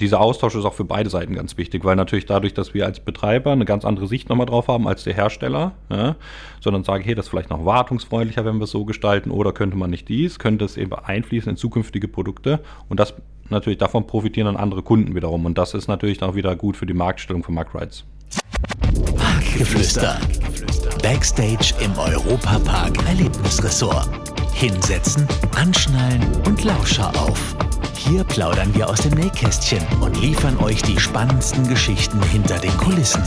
Dieser Austausch ist auch für beide Seiten ganz wichtig, weil natürlich dadurch, dass wir als Betreiber eine ganz andere Sicht nochmal drauf haben als der Hersteller, ja, sondern sagen, hey, das ist vielleicht noch wartungsfreundlicher, wenn wir es so gestalten, oder könnte man nicht dies, könnte es eben einfließen in zukünftige Produkte und das natürlich davon profitieren dann andere Kunden wiederum und das ist natürlich auch wieder gut für die Marktstellung von Marktrides. Parkgeflüster. Backstage im Europapark Erlebnisresort. Hinsetzen, anschnallen und Lauscher auf. Hier plaudern wir aus dem Nähkästchen und liefern euch die spannendsten Geschichten hinter den Kulissen.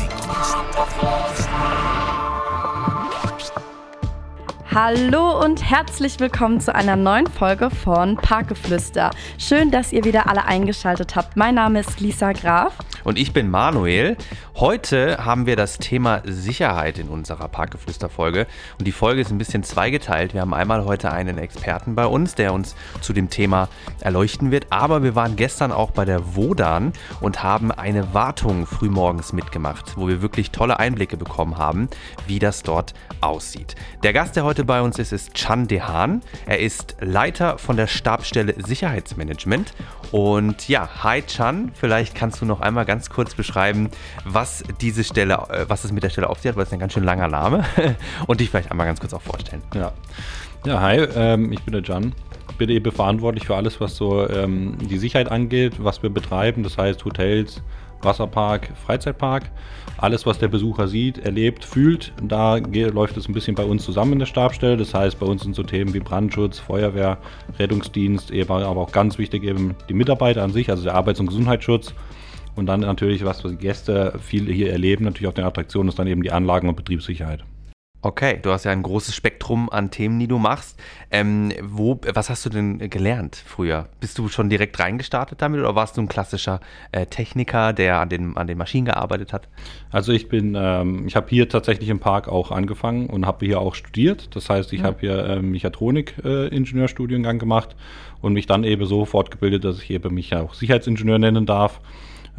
Hallo und herzlich willkommen zu einer neuen Folge von Parkgeflüster. Schön, dass ihr wieder alle eingeschaltet habt. Mein Name ist Lisa Graf. Und ich bin Manuel. Heute haben wir das Thema Sicherheit in unserer Parkgeflüster-Folge. Und die Folge ist ein bisschen zweigeteilt. Wir haben einmal heute einen Experten bei uns, der uns zu dem Thema erleuchten wird. Aber wir waren gestern auch bei der Wodan und haben eine Wartung frühmorgens mitgemacht, wo wir wirklich tolle Einblicke bekommen haben, wie das dort aussieht. Der Gast, der heute bei uns ist, ist Chan Dehan. Er ist Leiter von der Stabsstelle Sicherheitsmanagement. Und ja, hi Chan, vielleicht kannst du noch einmal ganz kurz beschreiben, was diese Stelle, äh, was es mit der Stelle auf sich hat, weil es ein ganz schön langer Name und dich vielleicht einmal ganz kurz auch vorstellen. Ja, ja hi, ähm, ich bin der Jan. Bin eben verantwortlich für alles, was so ähm, die Sicherheit angeht, was wir betreiben, das heißt Hotels, Wasserpark, Freizeitpark. Alles, was der Besucher sieht, erlebt, fühlt, da läuft es ein bisschen bei uns zusammen in der Stabstelle. Das heißt, bei uns sind so Themen wie Brandschutz, Feuerwehr, Rettungsdienst, eben, aber auch ganz wichtig eben die Mitarbeiter an sich, also der Arbeits- und Gesundheitsschutz und dann natürlich, was die Gäste viel hier erleben, natürlich auf den Attraktionen, ist dann eben die Anlagen- und Betriebssicherheit. Okay, du hast ja ein großes Spektrum an Themen, die du machst. Ähm, wo, was hast du denn gelernt früher? Bist du schon direkt reingestartet damit oder warst du ein klassischer äh, Techniker, der an den, an den Maschinen gearbeitet hat? Also ich bin, ähm, ich habe hier tatsächlich im Park auch angefangen und habe hier auch studiert. Das heißt, ich mhm. habe hier äh, Mechatronik-Ingenieurstudiengang äh, gemacht und mich dann eben so fortgebildet, dass ich eben mich auch Sicherheitsingenieur nennen darf.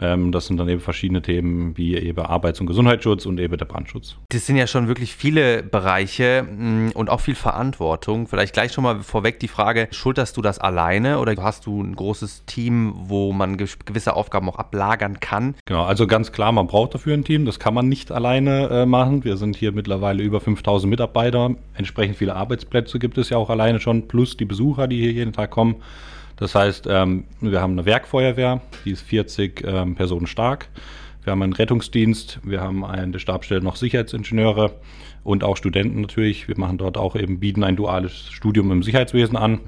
Ähm, das sind dann eben verschiedene Themen wie eben Arbeits- und Gesundheitsschutz und eben der Brandschutz. Das sind ja schon wirklich viele Bereiche mm, und auch viel Verantwortung. Vielleicht gleich schon mal vorweg die Frage, schulterst du das alleine oder hast du ein großes Team, wo man gewisse Aufgaben auch ablagern kann? Genau, also ganz klar, man braucht dafür ein Team. Das kann man nicht alleine äh, machen. Wir sind hier mittlerweile über 5000 Mitarbeiter. Entsprechend viele Arbeitsplätze gibt es ja auch alleine schon, plus die Besucher, die hier jeden Tag kommen. Das heißt, ähm, wir haben eine Werkfeuerwehr, die ist 40 ähm, Personen stark. Wir haben einen Rettungsdienst, wir haben an der Stabstelle noch Sicherheitsingenieure und auch Studenten natürlich. Wir machen dort auch eben, bieten ein duales Studium im Sicherheitswesen an.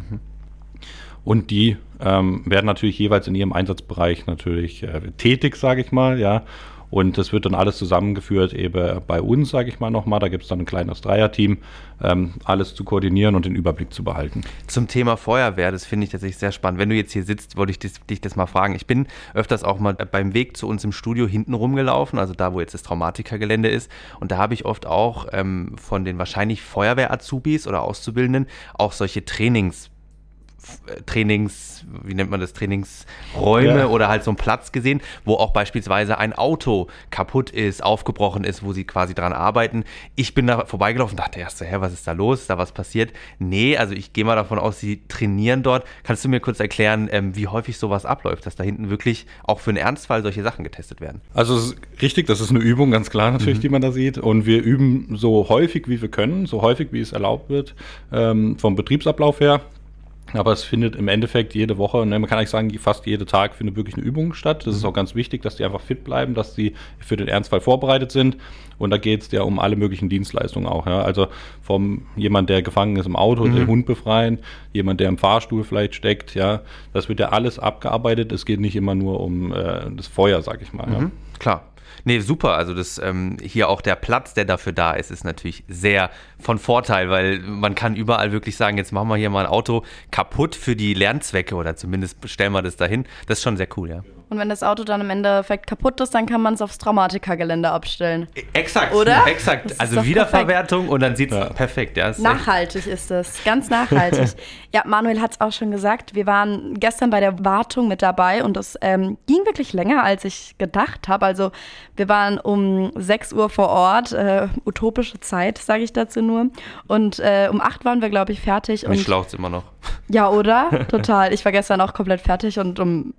Und die ähm, werden natürlich jeweils in ihrem Einsatzbereich natürlich äh, tätig, sage ich mal, ja. Und das wird dann alles zusammengeführt eben bei uns, sage ich mal nochmal. Da gibt es dann ein kleines Dreierteam, ähm, alles zu koordinieren und den Überblick zu behalten. Zum Thema Feuerwehr, das finde ich tatsächlich sehr spannend. Wenn du jetzt hier sitzt, wollte ich dich, dich das mal fragen. Ich bin öfters auch mal beim Weg zu uns im Studio hinten rumgelaufen, also da, wo jetzt das Traumatikergelände ist. Und da habe ich oft auch ähm, von den wahrscheinlich Feuerwehr-Azubis oder Auszubildenden auch solche Trainings Trainings, wie nennt man das, Trainingsräume ja. oder halt so einen Platz gesehen, wo auch beispielsweise ein Auto kaputt ist, aufgebrochen ist, wo sie quasi dran arbeiten. Ich bin da vorbeigelaufen und dachte erst so, hä, was ist da los? Ist da was passiert? Nee, also ich gehe mal davon aus, sie trainieren dort. Kannst du mir kurz erklären, ähm, wie häufig sowas abläuft, dass da hinten wirklich auch für einen Ernstfall solche Sachen getestet werden? Also es ist richtig, das ist eine Übung, ganz klar natürlich, mhm. die man da sieht. Und wir üben so häufig, wie wir können, so häufig, wie es erlaubt wird, ähm, vom Betriebsablauf her. Aber es findet im Endeffekt jede Woche, ne, man kann eigentlich sagen, fast jeden Tag findet wirklich eine Übung statt. Das ist auch ganz wichtig, dass die einfach fit bleiben, dass sie für den Ernstfall vorbereitet sind. Und da geht es ja um alle möglichen Dienstleistungen auch. Ja. Also vom jemand, der gefangen ist im Auto, mhm. den Hund befreien, jemand, der im Fahrstuhl vielleicht steckt, ja, das wird ja alles abgearbeitet. Es geht nicht immer nur um äh, das Feuer, sag ich mal. Mhm. Ja. Klar. Nee, super. Also das ähm, hier auch der Platz, der dafür da ist, ist natürlich sehr von Vorteil, weil man kann überall wirklich sagen, jetzt machen wir hier mal ein Auto kaputt für die Lernzwecke oder zumindest stellen wir das dahin. Das ist schon sehr cool, ja. Und wenn das Auto dann im Endeffekt kaputt ist, dann kann man es aufs Traumatikergelände abstellen. E, exakt, oder? Exakt. Also Wiederverwertung perfekt. und dann sieht es ja. perfekt. Ja, ist nachhaltig ist es, ganz nachhaltig. ja, Manuel hat es auch schon gesagt. Wir waren gestern bei der Wartung mit dabei und es ähm, ging wirklich länger, als ich gedacht habe. Also wir waren um 6 Uhr vor Ort, äh, utopische Zeit, sage ich dazu nur. Und äh, um 8 waren wir, glaube ich, fertig. Mich schlaucht immer noch. Ja, oder? Total. Ich war gestern auch komplett fertig und um,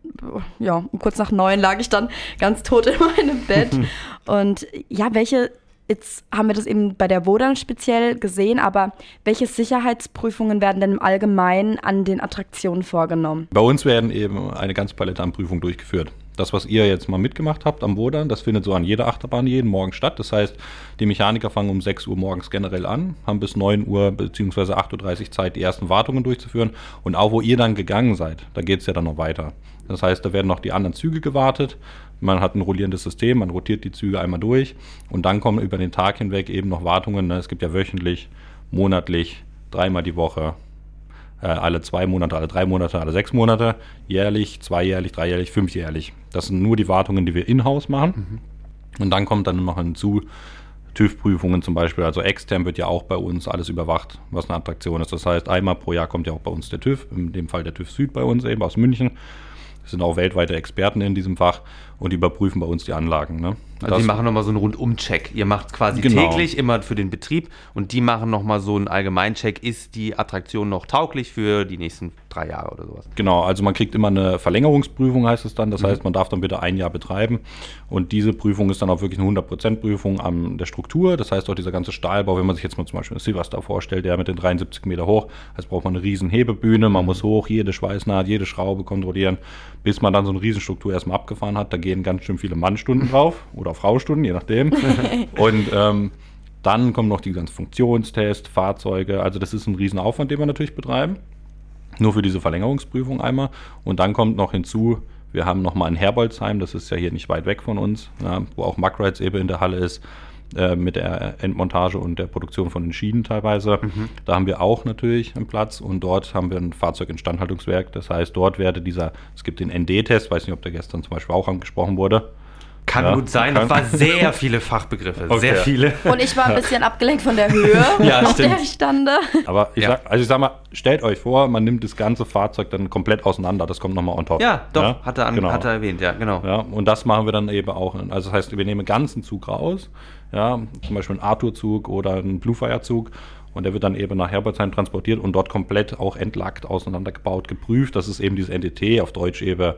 ja, um kurz nach neun lag ich dann ganz tot in meinem Bett. und ja, welche, jetzt haben wir das eben bei der Wodan speziell gesehen, aber welche Sicherheitsprüfungen werden denn im Allgemeinen an den Attraktionen vorgenommen? Bei uns werden eben eine ganze Palette an Prüfungen durchgeführt das, was ihr jetzt mal mitgemacht habt am Wodan, das findet so an jeder Achterbahn jeden Morgen statt. Das heißt, die Mechaniker fangen um 6 Uhr morgens generell an, haben bis 9 Uhr bzw. 8.30 Uhr Zeit, die ersten Wartungen durchzuführen. Und auch wo ihr dann gegangen seid, da geht es ja dann noch weiter. Das heißt, da werden noch die anderen Züge gewartet. Man hat ein rollierendes System, man rotiert die Züge einmal durch und dann kommen über den Tag hinweg eben noch Wartungen. Ne? Es gibt ja wöchentlich, monatlich, dreimal die Woche, äh, alle zwei Monate, alle drei Monate, alle sechs Monate, jährlich, zweijährlich, dreijährlich, fünfjährlich. Das sind nur die Wartungen, die wir in-house machen. Mhm. Und dann kommt dann noch hinzu, TÜV-Prüfungen zum Beispiel, also extern wird ja auch bei uns alles überwacht, was eine Attraktion ist. Das heißt, einmal pro Jahr kommt ja auch bei uns der TÜV, in dem Fall der TÜV Süd bei uns eben aus München. Das sind auch weltweite Experten in diesem Fach und die überprüfen bei uns die Anlagen. Ne? Also das, die machen nochmal so einen Rundum-Check. Ihr macht quasi genau. täglich immer für den Betrieb und die machen nochmal so einen Allgemeincheck. Ist die Attraktion noch tauglich für die nächsten drei Jahre oder sowas? Genau, also man kriegt immer eine Verlängerungsprüfung, heißt es dann. Das mhm. heißt, man darf dann bitte ein Jahr betreiben. Und diese Prüfung ist dann auch wirklich eine 100%-Prüfung an der Struktur. Das heißt auch dieser ganze Stahlbau, wenn man sich jetzt mal zum Beispiel Silverstar vorstellt, der mit den 73 Meter hoch, heißt braucht man eine riesen Hebebühne, man muss hoch, jede Schweißnaht, jede Schraube kontrollieren, bis man dann so eine Riesenstruktur erstmal abgefahren hat. Da gehen ganz schön viele Mannstunden drauf oder Fraustunden, je nachdem. und ähm, dann kommen noch die ganzen Funktionstests, Fahrzeuge. Also das ist ein Riesenaufwand, den wir natürlich betreiben. Nur für diese Verlängerungsprüfung einmal. Und dann kommt noch hinzu, wir haben nochmal in Herbolzheim, das ist ja hier nicht weit weg von uns, ja, wo auch Muckrides eben in der Halle ist, äh, mit der Endmontage und der Produktion von den Schienen teilweise. Mhm. Da haben wir auch natürlich einen Platz und dort haben wir ein Fahrzeuginstandhaltungswerk. Das heißt, dort werde dieser, es gibt den ND-Test, weiß nicht, ob der gestern zum Beispiel auch angesprochen wurde. Kann ja, gut sein. Kann. Es waren sehr viele Fachbegriffe. Okay. Sehr viele. Und ich war ein bisschen abgelenkt von der Höhe, ja, auf stimmt. der ich stande. Aber ich, ja. sag, also ich sag mal, stellt euch vor, man nimmt das ganze Fahrzeug dann komplett auseinander. Das kommt nochmal on top. Ja, doch, ja? Hat, er an, genau. hat er erwähnt, ja, genau. Ja, und das machen wir dann eben auch. Also das heißt, wir nehmen einen ganzen Zug raus. Ja, zum Beispiel einen Arthur-Zug oder einen Bluefire-Zug und der wird dann eben nach Herbertsheim transportiert und dort komplett auch entlackt, auseinandergebaut, geprüft. Das ist eben dieses NDT, auf Deutsch eben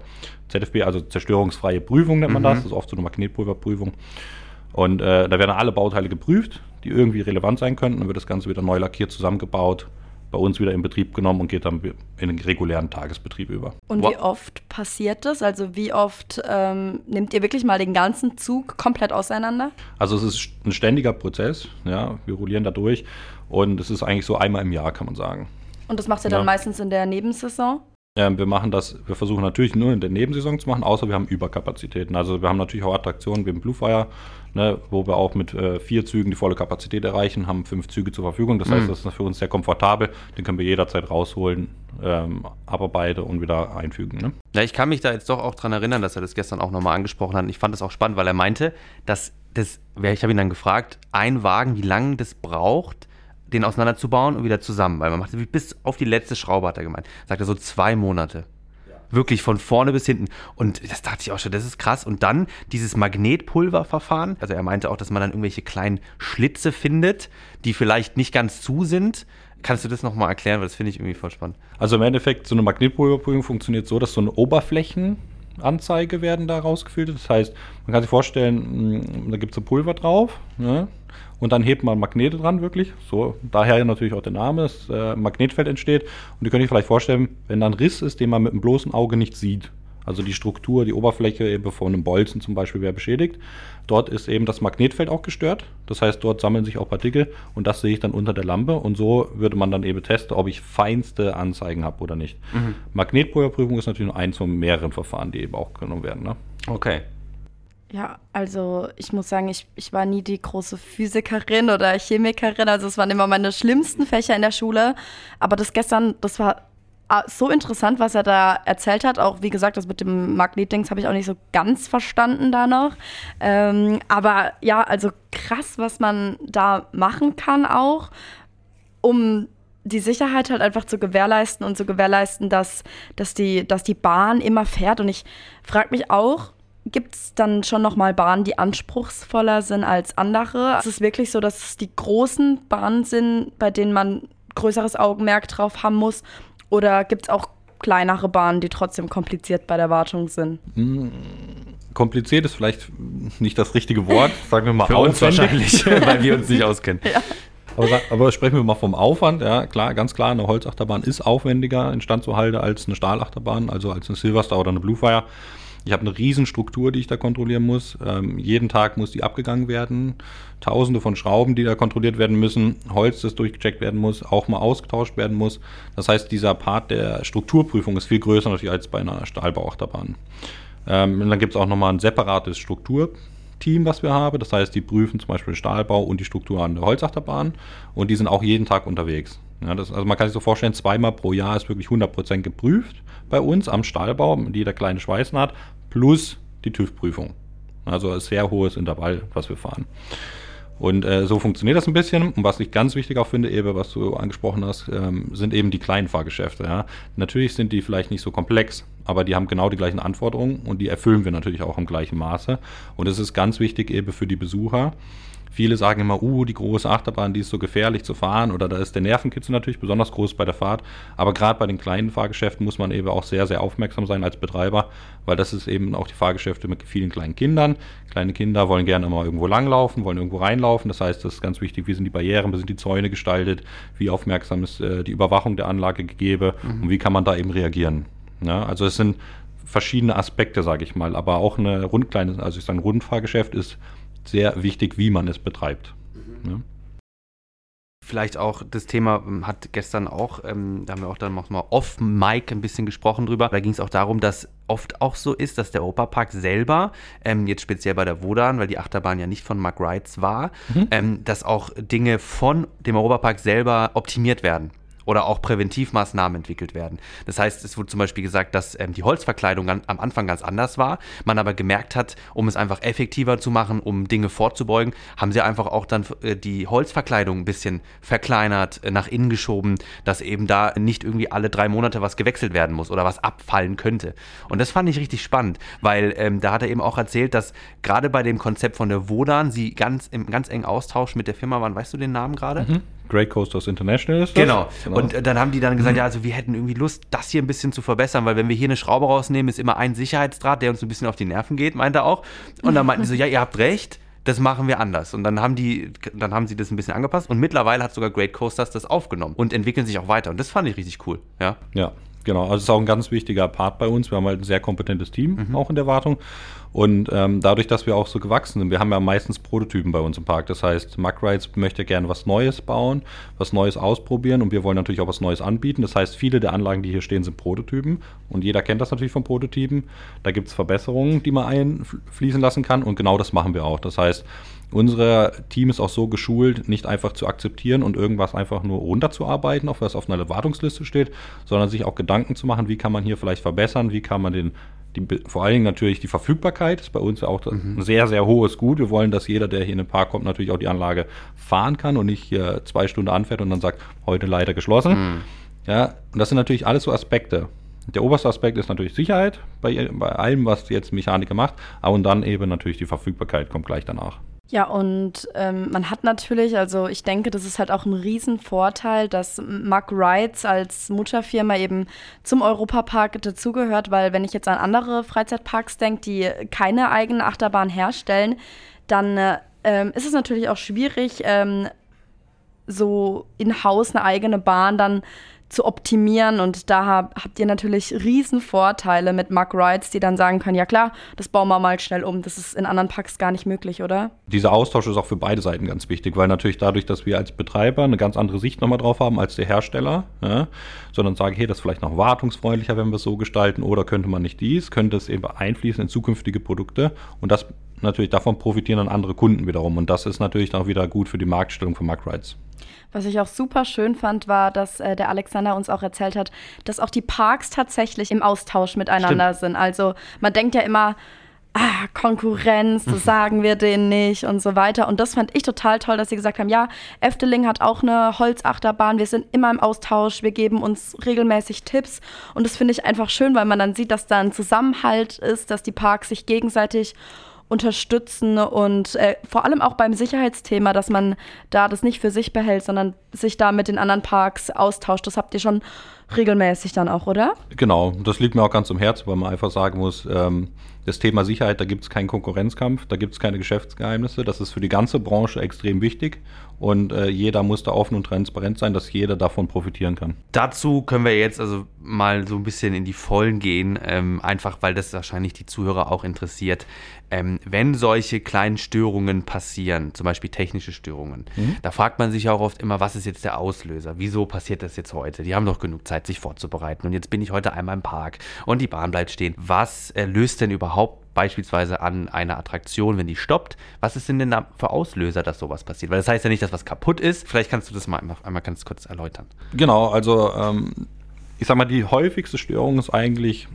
ZFB, also zerstörungsfreie Prüfung nennt man mhm. das. Das ist oft so eine Magnetpulverprüfung. Und äh, da werden alle Bauteile geprüft, die irgendwie relevant sein könnten. Dann wird das Ganze wieder neu lackiert, zusammengebaut, bei uns wieder in Betrieb genommen und geht dann in den regulären Tagesbetrieb über. Und wie oft passiert das? Also wie oft ähm, nehmt ihr wirklich mal den ganzen Zug komplett auseinander? Also es ist ein ständiger Prozess. Ja, wir rollieren da durch und es ist eigentlich so einmal im Jahr, kann man sagen. Und das macht ihr dann ja. meistens in der Nebensaison? Ja, wir machen das, wir versuchen natürlich nur in der Nebensaison zu machen, außer wir haben Überkapazitäten. Also wir haben natürlich auch Attraktionen wie im Bluefire, ne, wo wir auch mit äh, vier Zügen die volle Kapazität erreichen, haben fünf Züge zur Verfügung. Das mhm. heißt, das ist für uns sehr komfortabel. Den können wir jederzeit rausholen, ähm, abarbeiten und wieder einfügen. Ne? Ja, ich kann mich da jetzt doch auch dran erinnern, dass er das gestern auch nochmal angesprochen hat. Ich fand das auch spannend, weil er meinte, dass das, ich habe ihn dann gefragt, ein Wagen, wie lange das braucht, den auseinanderzubauen und wieder zusammen. Weil man macht bis auf die letzte Schraube, hat er gemeint. Sagt er so zwei Monate. Wirklich von vorne bis hinten. Und das dachte ich auch schon, das ist krass. Und dann dieses Magnetpulververfahren. Also er meinte auch, dass man dann irgendwelche kleinen Schlitze findet, die vielleicht nicht ganz zu sind. Kannst du das nochmal erklären? Weil das finde ich irgendwie voll spannend. Also im Endeffekt, so eine Magnetpulverprüfung funktioniert so, dass so eine Oberflächenanzeige werden da rausgefiltert. Das heißt, man kann sich vorstellen, da gibt es so Pulver drauf. Ne? Und dann hebt man Magnete dran, wirklich. So, daher natürlich auch der Name, das äh, Magnetfeld entsteht. Und ihr könnt euch vielleicht vorstellen, wenn da ein Riss ist, den man mit dem bloßen Auge nicht sieht, also die Struktur, die Oberfläche eben von einem Bolzen zum Beispiel wäre beschädigt. Dort ist eben das Magnetfeld auch gestört. Das heißt, dort sammeln sich auch Partikel und das sehe ich dann unter der Lampe und so würde man dann eben testen, ob ich feinste Anzeigen habe oder nicht. Mhm. Magnetpulverprüfung ist natürlich nur eins von mehreren Verfahren, die eben auch genommen werden. Ne? Okay. Ja, also ich muss sagen, ich, ich war nie die große Physikerin oder Chemikerin. Also es waren immer meine schlimmsten Fächer in der Schule. Aber das gestern, das war ah, so interessant, was er da erzählt hat. Auch wie gesagt, das mit dem Magnetdings habe ich auch nicht so ganz verstanden da noch. Ähm, aber ja, also krass, was man da machen kann auch, um die Sicherheit halt einfach zu gewährleisten und zu gewährleisten, dass, dass, die, dass die Bahn immer fährt. Und ich frage mich auch, Gibt es dann schon nochmal Bahnen, die anspruchsvoller sind als andere? Es ist wirklich so, dass es die großen Bahnen sind, bei denen man größeres Augenmerk drauf haben muss? Oder gibt es auch kleinere Bahnen, die trotzdem kompliziert bei der Wartung sind? Hm, kompliziert ist vielleicht nicht das richtige Wort, sagen wir mal Für uns wahrscheinlich, weil wir uns nicht auskennen. Ja. Aber, aber, sprechen wir mal vom Aufwand. Ja, klar, ganz klar, eine Holzachterbahn ist aufwendiger instand zu halten als eine Stahlachterbahn, also als eine Silverstar oder eine Bluefire. Ich habe eine Riesenstruktur, die ich da kontrollieren muss. Ähm, jeden Tag muss die abgegangen werden. Tausende von Schrauben, die da kontrolliert werden müssen. Holz, das durchgecheckt werden muss, auch mal ausgetauscht werden muss. Das heißt, dieser Part der Strukturprüfung ist viel größer natürlich als bei einer Stahlbauachterbahn. Ähm, und dann gibt es auch nochmal ein separates Strukturteam, was wir haben. Das heißt, die prüfen zum Beispiel Stahlbau und die Struktur an der Holzachterbahn. Und die sind auch jeden Tag unterwegs. Ja, das, also man kann sich so vorstellen, zweimal pro Jahr ist wirklich 100% geprüft bei uns am Stahlbau mit jeder kleine Schweißnaht plus die TÜV-Prüfung. Also ein sehr hohes Intervall, was wir fahren. Und äh, so funktioniert das ein bisschen. Und was ich ganz wichtig auch finde, eben, was du angesprochen hast, ähm, sind eben die kleinen Fahrgeschäfte. Ja. Natürlich sind die vielleicht nicht so komplex, aber die haben genau die gleichen Anforderungen und die erfüllen wir natürlich auch im gleichen Maße. Und es ist ganz wichtig eben für die Besucher, Viele sagen immer, uh, die große Achterbahn, die ist so gefährlich zu fahren oder da ist der Nervenkitzel natürlich besonders groß bei der Fahrt. Aber gerade bei den kleinen Fahrgeschäften muss man eben auch sehr, sehr aufmerksam sein als Betreiber, weil das ist eben auch die Fahrgeschäfte mit vielen kleinen Kindern. Kleine Kinder wollen gerne immer irgendwo langlaufen, wollen irgendwo reinlaufen. Das heißt, das ist ganz wichtig, wie sind die Barrieren, wie sind die Zäune gestaltet, wie aufmerksam ist äh, die Überwachung der Anlage gegeben mhm. und wie kann man da eben reagieren. Ja, also es sind verschiedene Aspekte, sage ich mal, aber auch eine rundkleine, also ich sage, ein Rundfahrgeschäft ist sehr wichtig, wie man es betreibt. Mhm. Ja. Vielleicht auch das Thema ähm, hat gestern auch, ähm, da haben wir auch dann nochmal off-Mic ein bisschen gesprochen drüber. Da ging es auch darum, dass oft auch so ist, dass der Europapark selber, ähm, jetzt speziell bei der Wodan, weil die Achterbahn ja nicht von Mark Rides war, mhm. ähm, dass auch Dinge von dem Europapark selber optimiert werden oder auch Präventivmaßnahmen entwickelt werden. Das heißt, es wurde zum Beispiel gesagt, dass ähm, die Holzverkleidung an, am Anfang ganz anders war, man aber gemerkt hat, um es einfach effektiver zu machen, um Dinge vorzubeugen, haben sie einfach auch dann äh, die Holzverkleidung ein bisschen verkleinert, äh, nach innen geschoben, dass eben da nicht irgendwie alle drei Monate was gewechselt werden muss oder was abfallen könnte. Und das fand ich richtig spannend, weil ähm, da hat er eben auch erzählt, dass gerade bei dem Konzept von der Wodan sie ganz im ganz engen Austausch mit der Firma waren. Weißt du den Namen gerade? Mhm. Great Coasters International ist das. Genau. genau. Und äh, dann haben die dann gesagt, mhm. ja, also wir hätten irgendwie Lust, das hier ein bisschen zu verbessern, weil wenn wir hier eine Schraube rausnehmen, ist immer ein Sicherheitsdraht, der uns ein bisschen auf die Nerven geht, meint er auch. Und dann meinten die so, ja, ihr habt recht, das machen wir anders. Und dann haben die, dann haben sie das ein bisschen angepasst und mittlerweile hat sogar Great Coasters das aufgenommen und entwickeln sich auch weiter. Und das fand ich richtig cool. Ja. Ja. Genau, also es ist auch ein ganz wichtiger Part bei uns. Wir haben halt ein sehr kompetentes Team mhm. auch in der Wartung. Und ähm, dadurch, dass wir auch so gewachsen sind, wir haben ja meistens Prototypen bei uns im Park. Das heißt, Rides möchte gerne was Neues bauen, was Neues ausprobieren und wir wollen natürlich auch was Neues anbieten. Das heißt, viele der Anlagen, die hier stehen, sind Prototypen und jeder kennt das natürlich von Prototypen. Da gibt es Verbesserungen, die man einfließen lassen kann und genau das machen wir auch. Das heißt, unser Team ist auch so geschult, nicht einfach zu akzeptieren und irgendwas einfach nur runterzuarbeiten, auf was auf einer Wartungsliste steht, sondern sich auch Gedanken zu machen, wie kann man hier vielleicht verbessern, wie kann man den die, vor allen Dingen natürlich die Verfügbarkeit ist bei uns ja auch mhm. ein sehr, sehr hohes Gut. Wir wollen, dass jeder, der hier in den Park kommt, natürlich auch die Anlage fahren kann und nicht hier zwei Stunden anfährt und dann sagt, heute leider geschlossen. Mhm. Ja, und das sind natürlich alles so Aspekte. Der oberste Aspekt ist natürlich Sicherheit bei, bei allem, was jetzt Mechaniker macht, aber und dann eben natürlich die Verfügbarkeit kommt gleich danach. Ja, und ähm, man hat natürlich, also ich denke, das ist halt auch ein Riesenvorteil, dass Mark Rides als Mutterfirma eben zum Europapark dazugehört, weil wenn ich jetzt an andere Freizeitparks denke, die keine eigene Achterbahn herstellen, dann äh, ähm, ist es natürlich auch schwierig, ähm, so in-house eine eigene Bahn dann zu optimieren. Und da hab, habt ihr natürlich riesen Vorteile mit Mark Rides, die dann sagen können, ja klar, das bauen wir mal schnell um. Das ist in anderen Packs gar nicht möglich, oder? Dieser Austausch ist auch für beide Seiten ganz wichtig, weil natürlich dadurch, dass wir als Betreiber eine ganz andere Sicht nochmal drauf haben als der Hersteller, ja, sondern sagen, hey, das ist vielleicht noch wartungsfreundlicher, wenn wir es so gestalten, oder könnte man nicht dies, könnte es eben einfließen in zukünftige Produkte. Und das natürlich davon profitieren dann andere Kunden wiederum. Und das ist natürlich auch wieder gut für die Marktstellung von Mark Rides. Was ich auch super schön fand, war, dass äh, der Alexander uns auch erzählt hat, dass auch die Parks tatsächlich im Austausch miteinander Stimmt. sind. Also man denkt ja immer, ah, Konkurrenz, das sagen wir denen nicht und so weiter. Und das fand ich total toll, dass sie gesagt haben, ja, Efteling hat auch eine Holzachterbahn, wir sind immer im Austausch, wir geben uns regelmäßig Tipps. Und das finde ich einfach schön, weil man dann sieht, dass da ein Zusammenhalt ist, dass die Parks sich gegenseitig unterstützen und äh, vor allem auch beim Sicherheitsthema, dass man da das nicht für sich behält, sondern sich da mit den anderen Parks austauscht. Das habt ihr schon regelmäßig dann auch, oder? Genau, das liegt mir auch ganz am Herzen, weil man einfach sagen muss, ähm, das Thema Sicherheit, da gibt es keinen Konkurrenzkampf, da gibt es keine Geschäftsgeheimnisse. Das ist für die ganze Branche extrem wichtig und äh, jeder muss da offen und transparent sein, dass jeder davon profitieren kann. Dazu können wir jetzt also mal so ein bisschen in die Vollen gehen, ähm, einfach weil das wahrscheinlich die Zuhörer auch interessiert. Ähm, wenn solche kleinen Störungen passieren, zum Beispiel technische Störungen, mhm. da fragt man sich auch oft immer, was ist jetzt der Auslöser? Wieso passiert das jetzt heute? Die haben doch genug Zeit, sich vorzubereiten. Und jetzt bin ich heute einmal im Park und die Bahn bleibt stehen. Was löst denn überhaupt beispielsweise an einer Attraktion, wenn die stoppt, was ist denn denn da für Auslöser, dass sowas passiert? Weil das heißt ja nicht, dass was kaputt ist. Vielleicht kannst du das mal einmal, einmal ganz kurz erläutern. Genau, also ähm, ich sag mal, die häufigste Störung ist eigentlich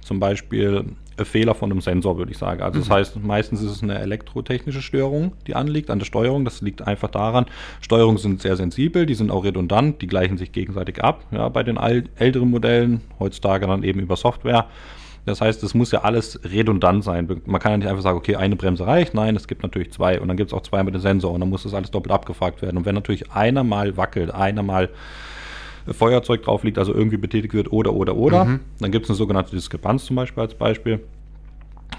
zum Beispiel Fehler von einem Sensor, würde ich sagen. Also das mhm. heißt, meistens ist es eine elektrotechnische Störung, die anliegt an der Steuerung. Das liegt einfach daran, Steuerungen sind sehr sensibel, die sind auch redundant, die gleichen sich gegenseitig ab. Ja, bei den älteren Modellen, heutzutage dann eben über Software. Das heißt, es muss ja alles redundant sein. Man kann ja nicht einfach sagen, okay, eine Bremse reicht. Nein, es gibt natürlich zwei und dann gibt es auch zwei mit dem Sensor und dann muss das alles doppelt abgefragt werden. Und wenn natürlich einer mal wackelt, einer mal Feuerzeug drauf liegt, also irgendwie betätigt wird oder, oder, oder, mhm. dann gibt es eine sogenannte Diskrepanz zum Beispiel als Beispiel.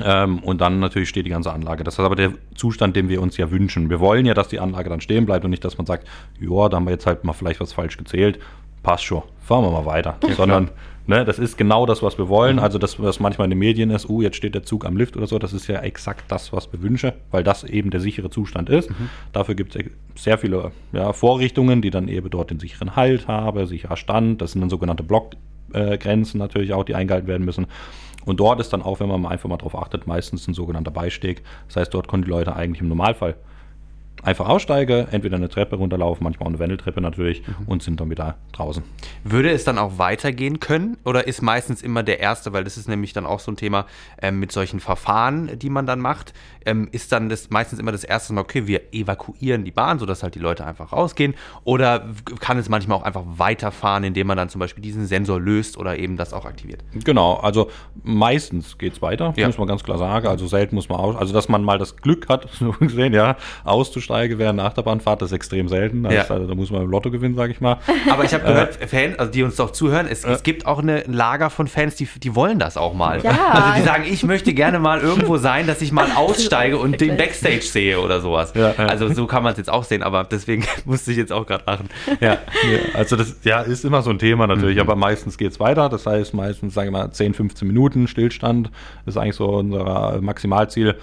Ähm, und dann natürlich steht die ganze Anlage. Das ist aber der Zustand, den wir uns ja wünschen. Wir wollen ja, dass die Anlage dann stehen bleibt und nicht, dass man sagt, ja, da haben wir jetzt halt mal vielleicht was falsch gezählt. Passt schon, fahren wir mal weiter. Ja, Sondern Ne, das ist genau das, was wir wollen. Mhm. Also das, was manchmal in den Medien ist, oh, jetzt steht der Zug am Lift oder so, das ist ja exakt das, was wir wünschen, weil das eben der sichere Zustand ist. Mhm. Dafür gibt es sehr viele ja, Vorrichtungen, die dann eben dort den sicheren Halt haben, sicherer Stand. Das sind dann sogenannte Blockgrenzen äh, natürlich auch, die eingehalten werden müssen. Und dort ist dann auch, wenn man mal einfach mal drauf achtet, meistens ein sogenannter Beisteg. Das heißt, dort können die Leute eigentlich im Normalfall einfach aussteige, entweder eine Treppe runterlaufen, manchmal auch eine Wendeltreppe natürlich mhm. und sind dann wieder draußen. Würde es dann auch weitergehen können oder ist meistens immer der erste, weil das ist nämlich dann auch so ein Thema ähm, mit solchen Verfahren, die man dann macht, ähm, ist dann das meistens immer das erste, okay, wir evakuieren die Bahn, sodass halt die Leute einfach rausgehen oder kann es manchmal auch einfach weiterfahren, indem man dann zum Beispiel diesen Sensor löst oder eben das auch aktiviert? Genau, also meistens geht es weiter, ja. muss man ganz klar sagen, also selten muss man aus, also dass man mal das Glück hat, so gesehen, ja, auszusteigen Steige während einer Achterbahnfahrt, das ist extrem selten. Also, ja. also, da muss man im Lotto gewinnen, sage ich mal. Aber ich habe gehört, äh, Fans, also die uns doch zuhören, es, äh, es gibt auch eine Lager von Fans, die, die wollen das auch mal. Ja. Also die sagen, ich möchte gerne mal irgendwo sein, dass ich mal aussteige und den Backstage sehe oder sowas. Ja, also so kann man es jetzt auch sehen, aber deswegen musste ich jetzt auch gerade lachen. Ja. also das ja, ist immer so ein Thema natürlich, mhm. aber meistens geht es weiter. Das heißt meistens, sage ich mal, 10, 15 Minuten Stillstand ist eigentlich so unser Maximalziel.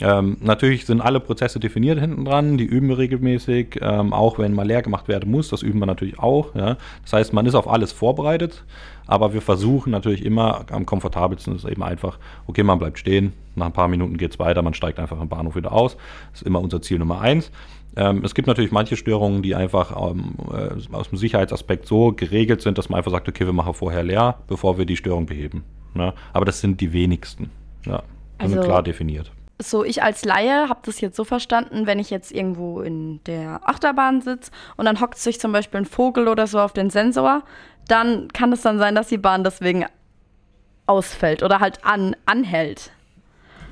Ähm, natürlich sind alle Prozesse definiert hinten dran, die üben wir regelmäßig, ähm, auch wenn mal leer gemacht werden muss, das üben wir natürlich auch. Ja. Das heißt, man ist auf alles vorbereitet, aber wir versuchen natürlich immer am komfortabelsten ist eben einfach, okay, man bleibt stehen, nach ein paar Minuten geht es weiter, man steigt einfach am Bahnhof wieder aus. Das ist immer unser Ziel Nummer eins. Ähm, es gibt natürlich manche Störungen, die einfach ähm, äh, aus dem Sicherheitsaspekt so geregelt sind, dass man einfach sagt, okay, wir machen vorher leer, bevor wir die Störung beheben. Ne? Aber das sind die wenigsten. Ja, also, sind klar definiert so ich als Laie habe das jetzt so verstanden, wenn ich jetzt irgendwo in der Achterbahn sitze und dann hockt sich zum Beispiel ein Vogel oder so auf den Sensor, dann kann es dann sein, dass die Bahn deswegen ausfällt oder halt an, anhält.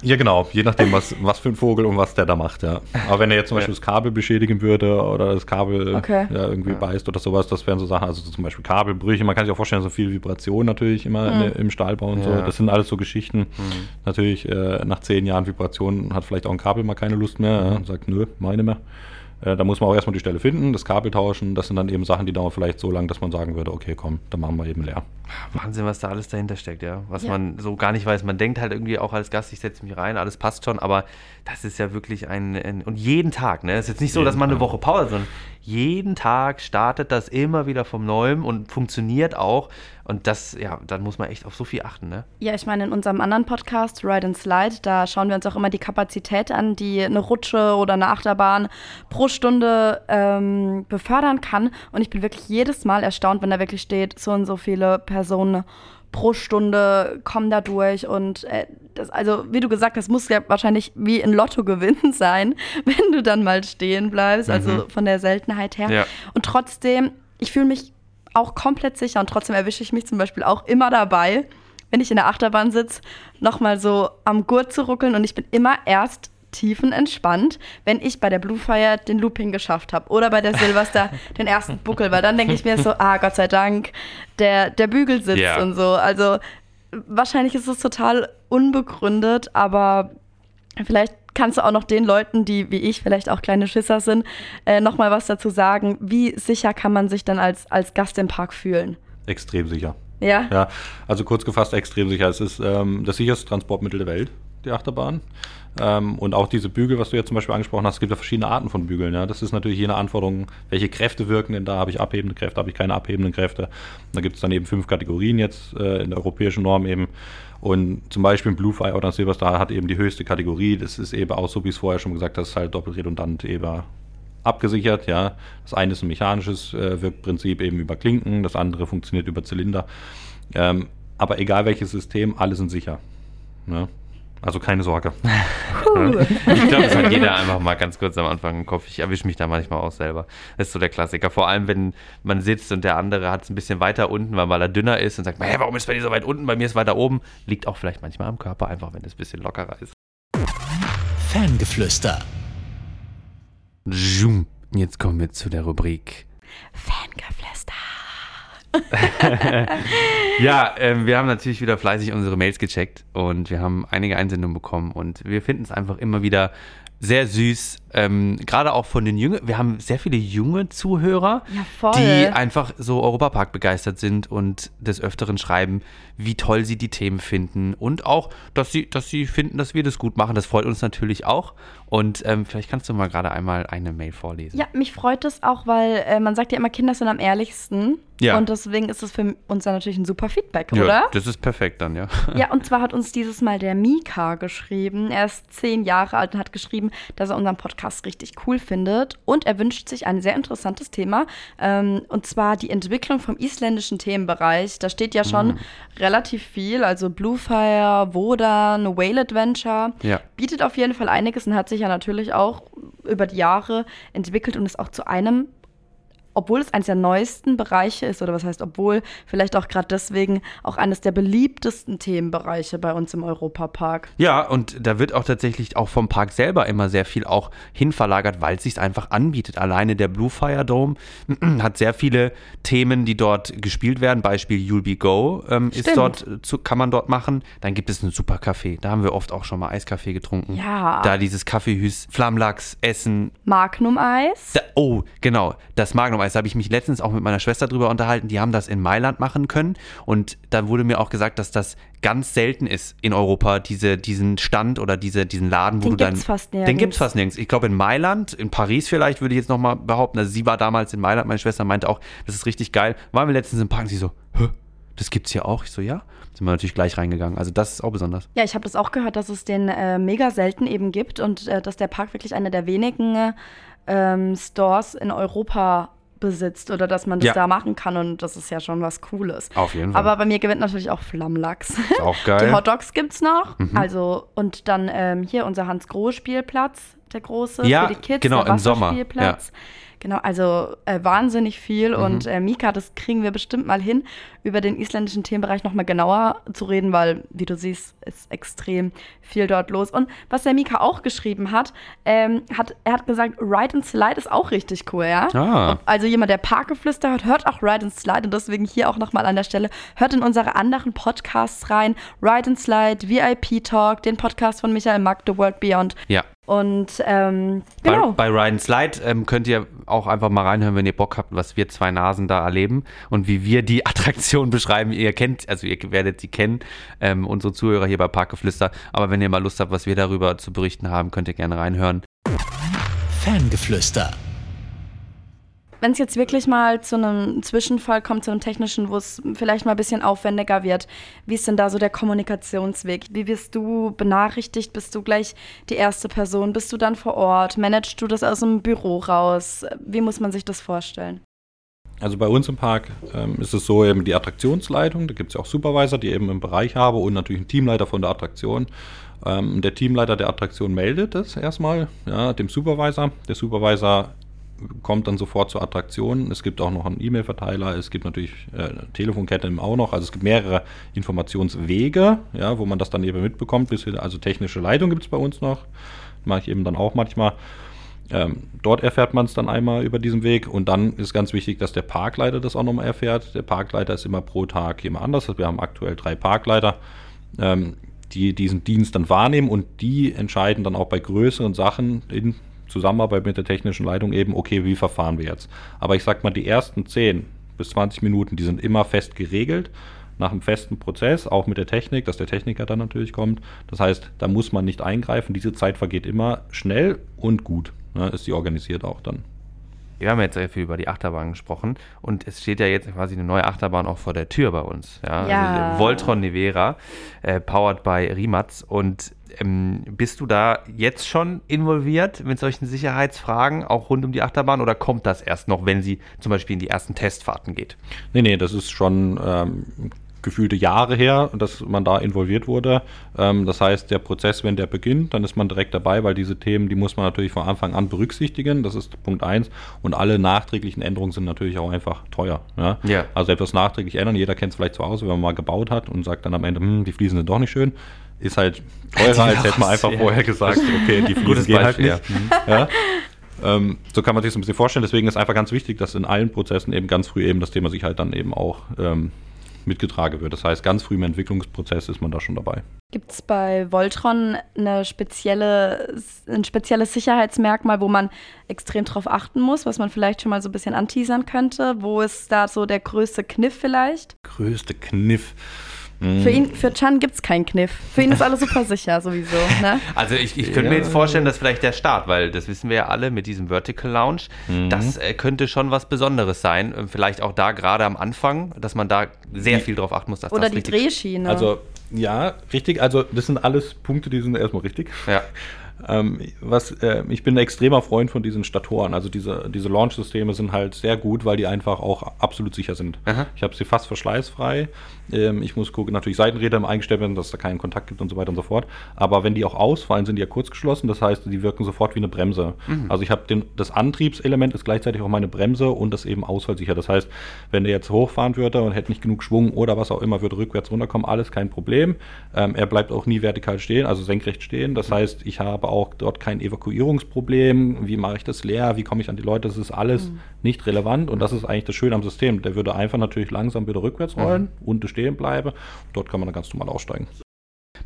Ja, genau. Je nachdem, was, was für ein Vogel und was der da macht, ja. Aber wenn er jetzt zum Beispiel das Kabel beschädigen würde oder das Kabel okay. ja, irgendwie ja. beißt oder sowas, das wären so Sachen, also so zum Beispiel Kabelbrüche. Man kann sich auch vorstellen, so viel Vibration natürlich immer mhm. in, im Stahlbau und ja. so. Das sind alles so Geschichten. Mhm. Natürlich, äh, nach zehn Jahren Vibration hat vielleicht auch ein Kabel mal keine Lust mehr ja, und sagt, nö, meine mehr. Äh, da muss man auch erstmal die Stelle finden, das Kabel tauschen. Das sind dann eben Sachen, die dauern vielleicht so lange, dass man sagen würde, okay, komm, dann machen wir eben leer. Wahnsinn, was da alles dahinter steckt, ja. Was ja. man so gar nicht weiß. Man denkt halt irgendwie auch als Gast, ich setze mich rein, alles passt schon, aber das ist ja wirklich ein, ein und jeden Tag, ne? Es ist jetzt nicht so, dass man eine Woche Pause, sondern jeden Tag startet das immer wieder vom Neuem und funktioniert auch. Und das, ja, dann muss man echt auf so viel achten, ne? Ja, ich meine, in unserem anderen Podcast, Ride and Slide, da schauen wir uns auch immer die Kapazität an, die eine Rutsche oder eine Achterbahn pro Stunde ähm, befördern kann. Und ich bin wirklich jedes Mal erstaunt, wenn da wirklich steht, so und so viele Personen pro Stunde kommen da durch und äh, das, also wie du gesagt hast, muss ja wahrscheinlich wie ein Lottogewinn sein, wenn du dann mal stehen bleibst, also mhm. von der Seltenheit her. Ja. Und trotzdem, ich fühle mich auch komplett sicher und trotzdem erwische ich mich zum Beispiel auch immer dabei, wenn ich in der Achterbahn sitze, nochmal so am Gurt zu ruckeln und ich bin immer erst tiefenentspannt, wenn ich bei der Blue Fire den Looping geschafft habe oder bei der Silvester den ersten Buckel, weil dann denke ich mir so, ah, Gott sei Dank, der, der Bügel sitzt Ja. und so. Also wahrscheinlich ist es total unbegründet, aber vielleicht kannst du auch noch den Leuten, die wie ich vielleicht auch kleine Schisser sind, äh, nochmal was dazu sagen. Wie sicher kann man sich dann als, als Gast im Park fühlen? Extrem sicher. Ja? Ja, also kurz gefasst extrem sicher. Es ist ähm, das sicherste Transportmittel der Welt, die Achterbahn. Ähm, und auch diese Bügel, was du jetzt zum Beispiel angesprochen hast, es gibt ja verschiedene Arten von Bügeln. Ja? Das ist natürlich je nach Anforderung, welche Kräfte wirken denn da? Habe ich abhebende Kräfte, habe ich keine abhebenden Kräfte? Da gibt es dann eben fünf Kategorien jetzt äh, in der europäischen Norm eben. Und zum Beispiel ein Blue Fire oder ein Silverstar hat eben die höchste Kategorie. Das ist eben auch so, wie es vorher schon gesagt hast, halt doppelt redundant eben abgesichert. Ja, das eine ist ein mechanisches äh, Wirkprinzip eben über Klinken, das andere funktioniert über Zylinder. Ähm, aber egal welches System, alle sind sicher. Ne? Also keine Sorge. Ich glaube, das hat jeder einfach mal ganz kurz am Anfang im Kopf. Ich erwische mich da manchmal auch selber. Das ist so der Klassiker. Vor allem, wenn man sitzt und der andere hat es ein bisschen weiter unten, weil, weil er dünner ist und sagt, hä, warum ist bei dir so weit unten? Bei mir ist weiter oben. Liegt auch vielleicht manchmal am Körper, einfach wenn es ein bisschen lockerer ist. Fangeflüster. Zoom. Jetzt kommen wir zu der Rubrik. Fangeflüster. Ja, ähm, wir haben natürlich wieder fleißig unsere Mails gecheckt und wir haben einige Einsendungen bekommen und wir finden es einfach immer wieder sehr süß, ähm, gerade auch von den Jüngeren. Wir haben sehr viele junge Zuhörer, Ja, die einfach so Europapark begeistert sind und des Öfteren schreiben, wie toll sie die Themen finden und auch, dass sie, dass sie finden, dass wir das gut machen. Das freut uns natürlich auch. Und ähm, vielleicht kannst du mal gerade einmal eine Mail vorlesen. Ja, mich freut es auch, weil äh, man sagt ja immer, Kinder sind am ehrlichsten. Ja. Und deswegen ist es für uns dann natürlich ein super Feedback, Ja, oder? das ist perfekt dann, ja. Ja, und zwar hat uns dieses Mal der Mika geschrieben. Er ist zehn Jahre alt und hat geschrieben, dass er unseren Podcast richtig cool findet. Und er wünscht sich ein sehr interessantes Thema. Ähm, und zwar die Entwicklung vom isländischen Themenbereich. Da steht ja schon relativ viel. Also Bluefire, Wodan, Whale Adventure. Ja. Bietet auf jeden Fall einiges und hat sich ja natürlich auch über die Jahre entwickelt und ist auch zu einem obwohl es eines der neuesten Bereiche ist, oder was heißt obwohl, vielleicht auch gerade deswegen auch eines der beliebtesten Themenbereiche bei uns im Europapark. Ja, und da wird auch tatsächlich auch vom Park selber immer sehr viel auch hinverlagert, weil es sich einfach anbietet. Alleine der Blue Fire Dome hat sehr viele Themen, die dort gespielt werden. Beispiel You'll Be Go ähm, ist dort, äh, zu, kann man dort machen. Dann gibt es einen super Café. Da haben wir oft auch schon mal Eiskaffee getrunken. Ja. Da dieses Kaffeehüs, Flammlachs, Essen, Magnum-Eis. oh, genau, das Magnum-Eis. Da habe ich mich letztens auch mit meiner Schwester drüber unterhalten. Die haben das in Mailand machen können. Und da wurde mir auch gesagt, dass das ganz selten ist in Europa, diese, diesen Stand oder diese, diesen Laden, wo Den du dann. gibt's fast Den nirgends. gibt es fast nirgends. Ich glaube in Mailand, in Paris vielleicht, würde ich jetzt nochmal behaupten. Also sie war damals in Mailand, meine Schwester meinte auch, das ist richtig geil. Waren wir letztens im Park und sie so, Hä, das gibt's hier auch? Ich so, ja. Sind wir natürlich gleich reingegangen. Also das ist auch besonders. Ja, ich habe das auch gehört, dass es den äh, mega selten eben gibt und äh, dass der Park wirklich einer der wenigen äh, ähm, Stores in Europa besitzt oder dass man das Ja. da machen kann und das ist ja schon was Cooles. Auf jeden Fall. Aber bei mir gewinnt natürlich auch Flammlachs. Ist auch geil. Die Hotdogs gibt's noch. Mhm. Also, und dann ähm, hier unser Hans-Groß-Spielplatz, der große Ja, für die Kids. genau, der im Sommer, Wasserspielplatz. Genau, also äh, wahnsinnig viel. Mhm. Und äh, Mika, das kriegen wir bestimmt mal hin, über den isländischen Themenbereich nochmal genauer zu reden, weil, wie du siehst, ist extrem viel dort los. Und was der Mika auch geschrieben hat, ähm, hat er hat gesagt, Ride and Slide ist auch richtig cool, ja? Ah. Also jemand, der Parkgeflüster hört, hört auch Ride and Slide und deswegen hier auch nochmal an der Stelle, hört in unsere anderen Podcasts rein. Ride and Slide, VIP Talk, den Podcast von Michael Mack, The World Beyond. Ja. Und ähm, genau. Bei, bei Ryan Slide ähm, könnt ihr auch einfach mal reinhören, wenn ihr Bock habt, was wir zwei Nasen da erleben und wie wir die Attraktion beschreiben. Ihr kennt, also ihr werdet die kennen, ähm, unsere Zuhörer hier bei Parkgeflüster. Aber wenn ihr mal Lust habt, was wir darüber zu berichten haben, könnt ihr gerne reinhören. Fangeflüster. Wenn es jetzt wirklich mal zu einem Zwischenfall kommt, zu einem technischen, wo es vielleicht mal ein bisschen aufwendiger wird, wie ist denn da so der Kommunikationsweg? Wie wirst du benachrichtigt? Bist du gleich die erste Person? Bist du dann vor Ort? Managst du das aus dem Büro raus? Wie muss man sich das vorstellen? Also bei uns im Park ähm, ist es so eben die Attraktionsleitung, da gibt es ja auch Supervisor, die eben im Bereich habe und natürlich einen Teamleiter von der Attraktion. Ähm, der Teamleiter der Attraktion meldet das erstmal ja, dem Supervisor. Der Supervisor kommt dann sofort zur Attraktion. Es gibt auch noch einen E-Mail-Verteiler, es gibt natürlich äh, Telefonkette auch noch. Also es gibt mehrere Informationswege, ja, wo man das dann eben mitbekommt. Also technische Leitung gibt es bei uns noch. Mache ich eben dann auch manchmal. Ähm, dort erfährt man es dann einmal über diesen Weg und dann ist ganz wichtig, dass der Parkleiter das auch nochmal erfährt. Der Parkleiter ist immer pro Tag immer anders. Wir haben aktuell drei Parkleiter, ähm, die diesen Dienst dann wahrnehmen und die entscheiden dann auch bei größeren Sachen in Zusammenarbeit mit der technischen Leitung eben, okay, wie verfahren wir jetzt. Aber ich sag mal, die ersten 10 bis 20 Minuten, die sind immer fest geregelt nach einem festen Prozess, auch mit der Technik, dass der Techniker dann natürlich kommt. Das heißt, da muss man nicht eingreifen. Diese Zeit vergeht immer schnell und gut. Ne, ist die organisiert auch dann. Wir haben jetzt sehr viel über die Achterbahn gesprochen und es steht ja jetzt quasi eine neue Achterbahn auch vor der Tür bei uns. Ja, ja. Also Voltron Nevera, äh, powered by Rimatz. Und ähm, bist du da jetzt schon involviert mit solchen Sicherheitsfragen, auch rund um die Achterbahn, oder kommt das erst noch, wenn sie zum Beispiel in die ersten Testfahrten geht? Nee, nee, das ist schon ähm, gefühlte Jahre her, dass man da involviert wurde. Ähm, das heißt, der Prozess, wenn der beginnt, dann ist man direkt dabei, weil diese Themen, die muss man natürlich von Anfang an berücksichtigen. Das ist Punkt 1. Und alle nachträglichen Änderungen sind natürlich auch einfach teuer. Ja? Ja. Also etwas nachträglich ändern, jeder kennt es vielleicht zu Hause, wenn man mal gebaut hat und sagt dann am Ende, hm, die Fliesen sind doch nicht schön. Ist halt teurer, als hätte man einfach ja. vorher gesagt, okay, die Fliesen gehen halt nicht. Ja? Ähm, so kann man sich das ein bisschen vorstellen. Deswegen ist einfach ganz wichtig, dass in allen Prozessen eben ganz früh eben das Thema Sicherheit dann eben auch ähm, mitgetragen wird. Das heißt, ganz früh im Entwicklungsprozess ist man da schon dabei. Gibt es bei Voltron eine spezielle, ein spezielles Sicherheitsmerkmal, wo man extrem drauf achten muss, was man vielleicht schon mal so ein bisschen anteasern könnte? Wo ist da so der größte Kniff vielleicht? Größte Kniff. Für ihn, für Chan gibt es keinen Kniff. Für ihn ist alles super sicher sowieso. Ne? Also ich, ich könnte Ja. mir jetzt vorstellen, dass vielleicht der Start, weil das wissen wir ja alle mit diesem Vertical Lounge, Mhm. das äh, könnte schon was Besonderes sein. Ähm, Vielleicht auch da gerade am Anfang, dass man da sehr viel drauf achten muss, dass Oder das die Drehschiene. Also, ja, richtig. Also, das sind alles Punkte, die sind erstmal richtig. Ja. Ähm, was, äh, ich bin ein extremer Freund von diesen Statoren. Also diese, diese Launch-Systeme sind halt sehr gut, weil die einfach auch absolut sicher sind. Aha. Ich habe sie fast verschleißfrei. Ähm, ich muss gucken, natürlich Seitenräder im eingestellt werden, dass es da keinen Kontakt gibt und so weiter und so fort. Aber wenn die auch ausfallen, sind die ja kurzgeschlossen. Das heißt, die wirken sofort wie eine Bremse. Also ich habe das Antriebselement ist gleichzeitig auch meine Bremse und das eben ausfallsicher. Das heißt, wenn der jetzt hochfahren würde und hätte nicht genug Schwung oder was auch immer, würde rückwärts runterkommen, alles kein Problem. Ähm, er bleibt auch nie vertikal stehen, also senkrecht stehen. Das heißt, ich habe auch dort kein Evakuierungsproblem. Wie mache ich das leer? Wie komme ich an die Leute? Das ist alles nicht relevant und das ist eigentlich das Schöne am System. Der würde einfach natürlich langsam wieder rückwärts rollen, unten stehen bleiben. Dort kann man dann ganz normal aussteigen.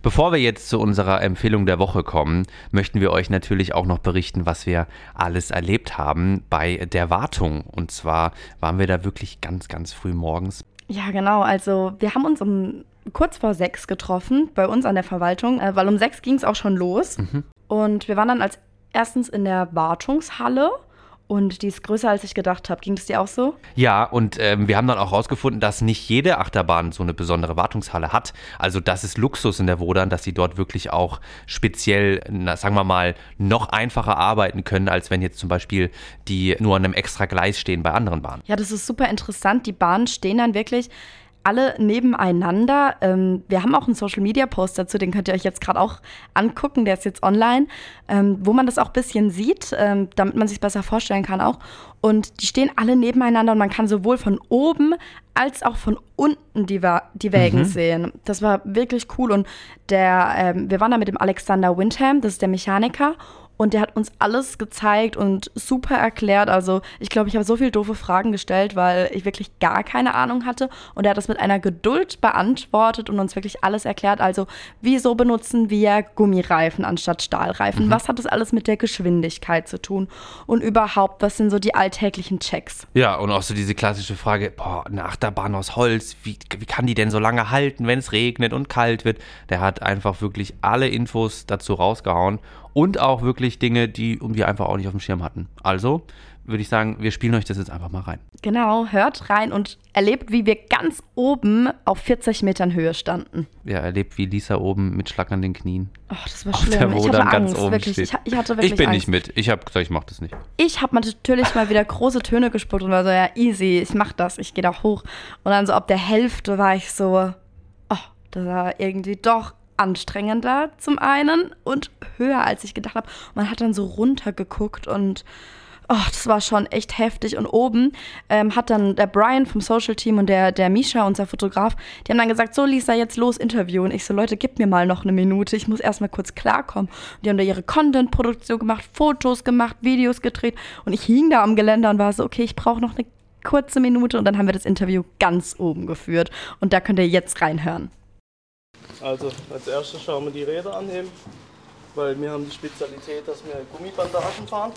Bevor wir jetzt zu unserer Empfehlung der Woche kommen, möchten wir euch natürlich auch noch berichten, was wir alles erlebt haben bei der Wartung. Und zwar waren wir da wirklich ganz, ganz früh morgens. Ja, genau. Also wir haben uns um kurz vor sechs getroffen bei uns an der Verwaltung, äh, weil um sechs ging es auch schon los. Und wir waren dann als erstens in der Wartungshalle und die ist größer, als ich gedacht habe. Ging es dir auch so? Ja, und ähm, wir haben dann auch rausgefunden, dass nicht jede Achterbahn so eine besondere Wartungshalle hat. Also das ist Luxus in der Wodan, dass sie dort wirklich auch speziell, na, sagen wir mal, noch einfacher arbeiten können, als wenn jetzt zum Beispiel die nur an einem extra Gleis stehen bei anderen Bahnen. Ja, das ist super interessant. Die Bahnen stehen dann wirklich alle nebeneinander. Ähm, wir haben auch einen Social Media Post dazu, den könnt ihr euch jetzt gerade auch angucken, der ist jetzt online, ähm, wo man das auch ein bisschen sieht, ähm, damit man sich besser vorstellen kann auch. Und die stehen alle nebeneinander und man kann sowohl von oben als auch von unten die, die Wägen sehen. Das war wirklich cool. Und der, ähm, wir waren da mit dem Alexander Windham, das ist der Mechaniker. Und der hat uns alles gezeigt und super erklärt. Also ich glaube, ich habe so viele doofe Fragen gestellt, weil ich wirklich gar keine Ahnung hatte. Und er hat das mit einer Geduld beantwortet und uns wirklich alles erklärt. Also wieso benutzen wir Gummireifen anstatt Stahlreifen? Was hat das alles mit der Geschwindigkeit zu tun? Und überhaupt, was sind so die alltäglichen Checks? Ja, und auch so diese klassische Frage, boah, eine Achterbahn aus Holz, wie, wie kann die denn so lange halten, wenn es regnet und kalt wird? Der hat einfach wirklich alle Infos dazu rausgehauen und auch wirklich Dinge, die wir einfach auch nicht auf dem Schirm hatten. Also würde ich sagen, wir spielen euch das jetzt einfach mal rein. Genau, hört rein und erlebt, wie wir ganz oben auf 40 Metern Höhe standen. Ja, erlebt, wie Lisa oben mit schlackernden Knien Oh, das war auf der schlimm. Ich Wodan hatte Angst, wirklich. Ich, ich hatte wirklich ich bin Angst. nicht mit. Ich habe gesagt, ich mache das nicht. Ich habe natürlich mal wieder große Töne gespuckt und war so, ja, easy, ich mach das, ich gehe da hoch. Und dann so ab der Hälfte war ich so, oh, das war irgendwie doch anstrengender zum einen und höher, als ich gedacht habe. Man hat dann so runtergeguckt und Oh, das war schon echt heftig. Und oben ähm, hat dann der Brian vom Social Team und der, der Misha, unser Fotograf, die haben dann gesagt, so Lisa, jetzt los Interview. Und ich so, Leute, gib mir mal noch eine Minute. Ich muss erstmal kurz klarkommen. Und die haben da ihre Content-Produktion gemacht, Fotos gemacht, Videos gedreht. Und ich hing da am Geländer und war so, okay, ich brauche noch eine kurze Minute. Und dann haben wir das Interview ganz oben geführt. Und da könnt ihr jetzt reinhören. Also als erstes schauen wir die Räder anheben, weil wir haben die Spezialität, dass wir Gummibandagen fahren.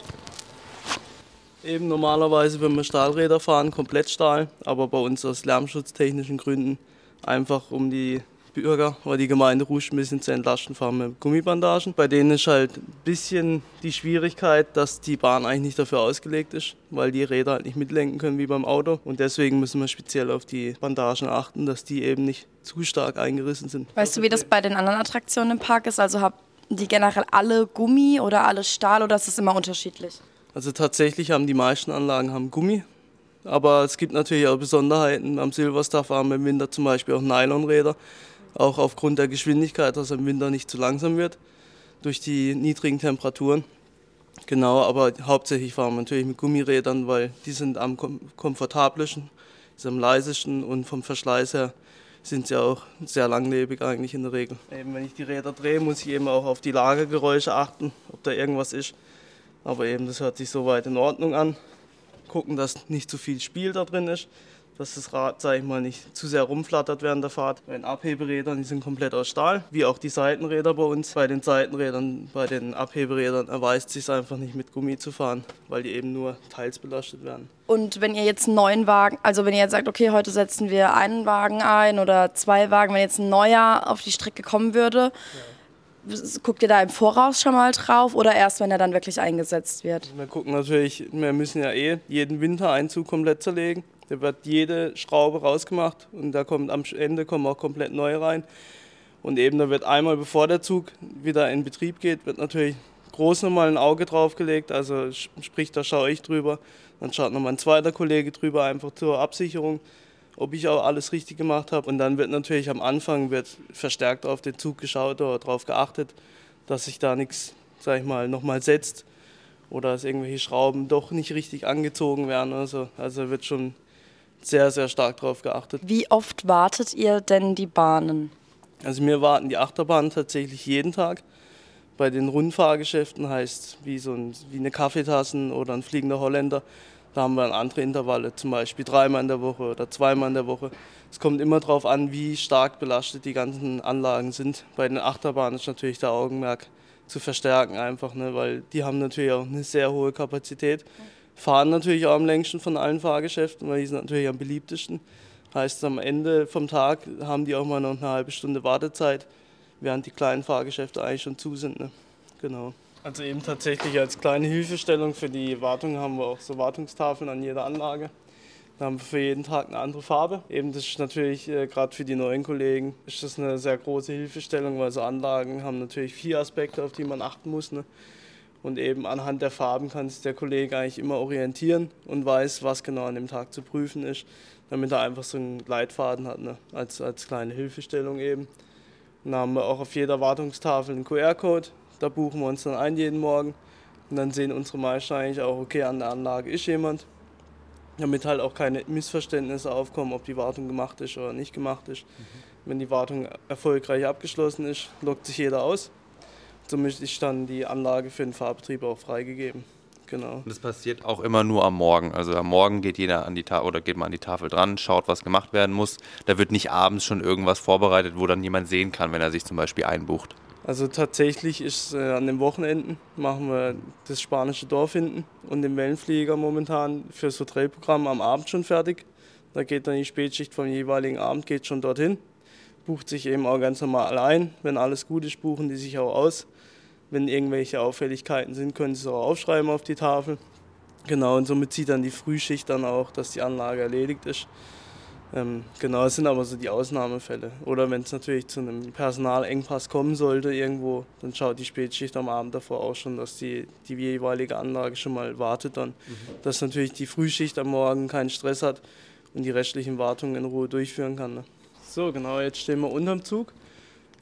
Eben normalerweise, wenn wir Stahlräder fahren, komplett Stahl, aber bei uns aus lärmschutztechnischen Gründen einfach um die Bürger oder die Gemeinde Rusch ein bisschen zu entlasten, fahren wir Gummibandagen. Bei denen ist halt ein bisschen die Schwierigkeit, dass die Bahn eigentlich nicht dafür ausgelegt ist, weil die Räder halt nicht mitlenken können wie beim Auto. Und deswegen müssen wir speziell auf die Bandagen achten, dass die eben nicht zu stark eingerissen sind. Weißt du, wie das bei den anderen Attraktionen im Park ist? Also haben die generell alle Gummi oder alle Stahl oder ist es immer unterschiedlich? Also tatsächlich haben die meisten Anlagen haben Gummi, aber es gibt natürlich auch Besonderheiten. Am Silverstar haben wir im Winter zum Beispiel auch Nylonräder, auch aufgrund der Geschwindigkeit, dass er im Winter nicht zu langsam wird durch die niedrigen Temperaturen. Genau, aber hauptsächlich fahren wir natürlich mit Gummirädern, weil die sind am kom komfortablesten, sind am leisesten und vom Verschleiß her sind sie auch sehr langlebig eigentlich in der Regel. Eben wenn ich die Räder drehe, muss ich eben auch auf die Lagergeräusche achten, ob da irgendwas ist. Aber eben, das hört sich soweit in Ordnung an. Gucken, dass nicht zu viel Spiel da drin ist, dass das Rad, sag ich mal, nicht zu sehr rumflattert während der Fahrt. Bei den Abheberädern, die sind komplett aus Stahl, wie auch die Seitenräder bei uns. Bei den Seitenrädern, bei den Abheberädern erweist sich einfach nicht mit Gummi zu fahren, weil die eben nur teils belastet werden. Und wenn ihr jetzt einen neuen Wagen, also wenn ihr jetzt sagt, okay, heute setzen wir einen Wagen ein oder zwei Wagen, wenn jetzt ein neuer auf die Strecke kommen würde, guckt ihr da im Voraus schon mal drauf oder erst, wenn er dann wirklich eingesetzt wird? Wir gucken natürlich, wir müssen ja eh jeden Wintereinzug komplett zerlegen. Da wird jede Schraube rausgemacht und da kommt am Ende kommen auch komplett neue rein. Und eben da wird einmal bevor der Zug wieder in Betrieb geht, wird natürlich groß nochmal ein Auge draufgelegt. Also sprich, da schaue ich drüber. Dann schaut nochmal ein zweiter Kollege drüber, einfach zur Absicherung, ob ich auch alles richtig gemacht habe. Und dann wird natürlich am Anfang wird verstärkt auf den Zug geschaut oder darauf geachtet, dass sich da nichts, sag ich mal, nochmal setzt oder dass irgendwelche Schrauben doch nicht richtig angezogen werden. Also, also wird schon sehr, sehr stark darauf geachtet. Wie oft wartet ihr denn die Bahnen? Also wir warten die Achterbahn tatsächlich jeden Tag. Bei den Rundfahrgeschäften heißt wie so ein, wie eine Kaffeetassen oder ein fliegender Holländer. Da haben wir dann andere Intervalle, zum Beispiel dreimal in der Woche oder zweimal in der Woche. Es kommt immer darauf an, wie stark belastet die ganzen Anlagen sind. Bei den Achterbahnen ist natürlich der Augenmerk zu verstärken einfach, ne, weil die haben natürlich auch eine sehr hohe Kapazität. Fahren natürlich auch am längsten von allen Fahrgeschäften, weil die sind natürlich am beliebtesten. Heißt, am Ende vom Tag haben die auch mal noch eine halbe Stunde Wartezeit, während die kleinen Fahrgeschäfte eigentlich schon zu sind. Ne? Genau. Also eben tatsächlich als kleine Hilfestellung für die Wartung haben wir auch so Wartungstafeln an jeder Anlage. Da haben wir für jeden Tag eine andere Farbe. Eben das ist natürlich äh, gerade für die neuen Kollegen ist das eine sehr große Hilfestellung, weil so Anlagen haben natürlich vier Aspekte, auf die man achten muss. Ne? Und eben anhand der Farben kann sich der Kollege eigentlich immer orientieren und weiß, was genau an dem Tag zu prüfen ist, damit er einfach so einen Leitfaden hat, ne? als, als kleine Hilfestellung eben. Dann haben wir auch auf jeder Wartungstafel einen QR-Code. Da buchen wir uns dann ein jeden Morgen. Und dann sehen unsere Meister eigentlich auch, okay, an der Anlage ist jemand. Damit halt auch keine Missverständnisse aufkommen, ob die Wartung gemacht ist oder nicht gemacht ist. Mhm. Wenn die Wartung erfolgreich abgeschlossen ist, lockt sich jeder aus. Somit ist dann die Anlage für den Fahrbetrieb auch freigegeben. Genau. Und das passiert auch immer nur am Morgen. Also am Morgen geht jeder an die Tafel oder geht man an die Tafel dran, schaut, was gemacht werden muss. Da wird nicht abends schon irgendwas vorbereitet, wo dann jemand sehen kann, wenn er sich zum Beispiel einbucht. Also tatsächlich ist äh, an den Wochenenden machen wir das spanische Dorf hinten und den Wellenflieger momentan für das Hotelprogramm am Abend schon fertig. Da geht dann die Spätschicht vom jeweiligen Abend geht schon dorthin, bucht sich eben auch ganz normal ein. Wenn alles gut ist, buchen die sich auch aus. Wenn irgendwelche Auffälligkeiten sind, können sie es auch aufschreiben auf die Tafel. Genau, und somit sieht dann die Frühschicht dann auch, dass die Anlage erledigt ist. Ähm, genau, es sind aber so die Ausnahmefälle. Oder wenn es natürlich zu einem Personalengpass kommen sollte irgendwo, dann schaut die Spätschicht am Abend davor auch schon, dass die, die jeweilige Anlage schon mal wartet dann. Mhm. Dass natürlich die Frühschicht am Morgen keinen Stress hat und die restlichen Wartungen in Ruhe durchführen kann. Ne? So, genau, jetzt stehen wir unterm Zug.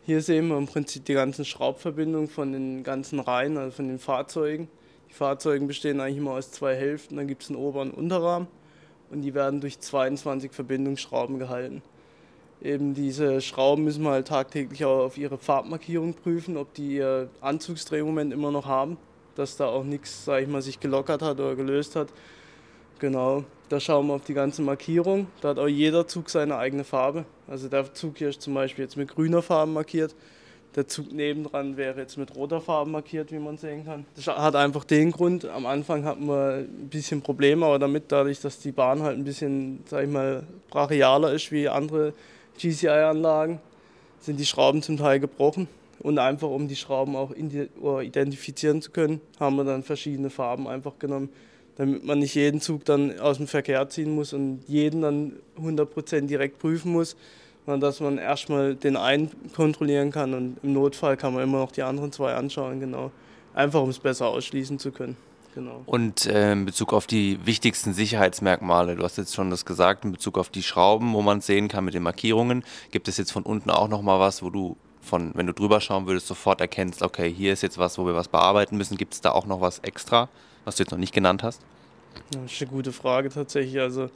Hier sehen wir im Prinzip die ganzen Schraubverbindungen von den ganzen Reihen, also von den Fahrzeugen. Die Fahrzeuge bestehen eigentlich immer aus zwei Hälften. Dann gibt es einen Ober- und Unterrahmen und die werden durch 22 Verbindungsschrauben gehalten. Eben diese Schrauben müssen wir halt tagtäglich auch auf ihre Farbmarkierung prüfen, ob die ihr Anzugsdrehmoment immer noch haben, dass da auch nichts, sag ich mal, sich gelockert hat oder gelöst hat. Genau, da schauen wir auf die ganze Markierung. Da hat auch jeder Zug seine eigene Farbe. Also der Zug hier ist zum Beispiel jetzt mit grüner Farbe markiert. Der Zug nebendran wäre jetzt mit roter Farbe markiert, wie man sehen kann. Das hat einfach den Grund, am Anfang hatten wir ein bisschen Probleme, aber damit, dadurch, dass die Bahn halt ein bisschen, sag ich mal, brachialer ist wie andere GCI-Anlagen, sind die Schrauben zum Teil gebrochen. Und einfach um die Schrauben auch identifizieren zu können, haben wir dann verschiedene Farben einfach genommen, damit man nicht jeden Zug dann aus dem Verkehr ziehen muss und jeden dann 100% direkt prüfen muss, sondern dass man erstmal den einen kontrollieren kann und im Notfall kann man immer noch die anderen zwei anschauen, genau. Einfach um es besser ausschließen zu können. Genau. Und äh, in Bezug auf die wichtigsten Sicherheitsmerkmale, du hast jetzt schon das gesagt, in Bezug auf die Schrauben, wo man es sehen kann mit den Markierungen, gibt es jetzt von unten auch nochmal was, wo du von, wenn du drüber schauen würdest, sofort erkennst, okay, hier ist jetzt was, wo wir was bearbeiten müssen. Gibt es da auch noch was extra, was du jetzt noch nicht genannt hast? Das ist eine gute Frage tatsächlich. Also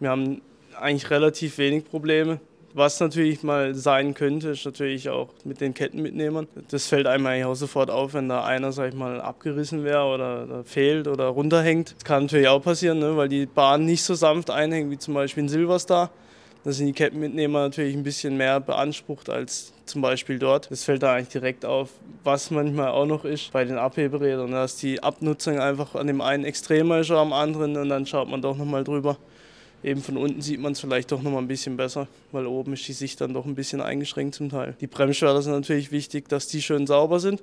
wir haben eigentlich relativ wenig Probleme. Was natürlich mal sein könnte, ist natürlich auch mit den Kettenmitnehmern. Das fällt einem eigentlich auch sofort auf, wenn da einer, sag ich mal, abgerissen wäre oder, fehlt oder runterhängt. Das kann natürlich auch passieren, ne, weil die Bahn nicht so sanft einhängt wie zum Beispiel in Silverstar. Da sind die Kettenmitnehmer natürlich ein bisschen mehr beansprucht als zum Beispiel dort. Das fällt da eigentlich direkt auf. Was manchmal auch noch ist bei den Abheberädern, dass die Abnutzung einfach an dem einen extremer ist oder am anderen und dann schaut man doch nochmal drüber eben von unten sieht man es vielleicht doch noch mal ein bisschen besser, weil oben ist die Sicht dann doch ein bisschen eingeschränkt zum Teil. Die Bremsschwerter sind natürlich wichtig, dass die schön sauber sind,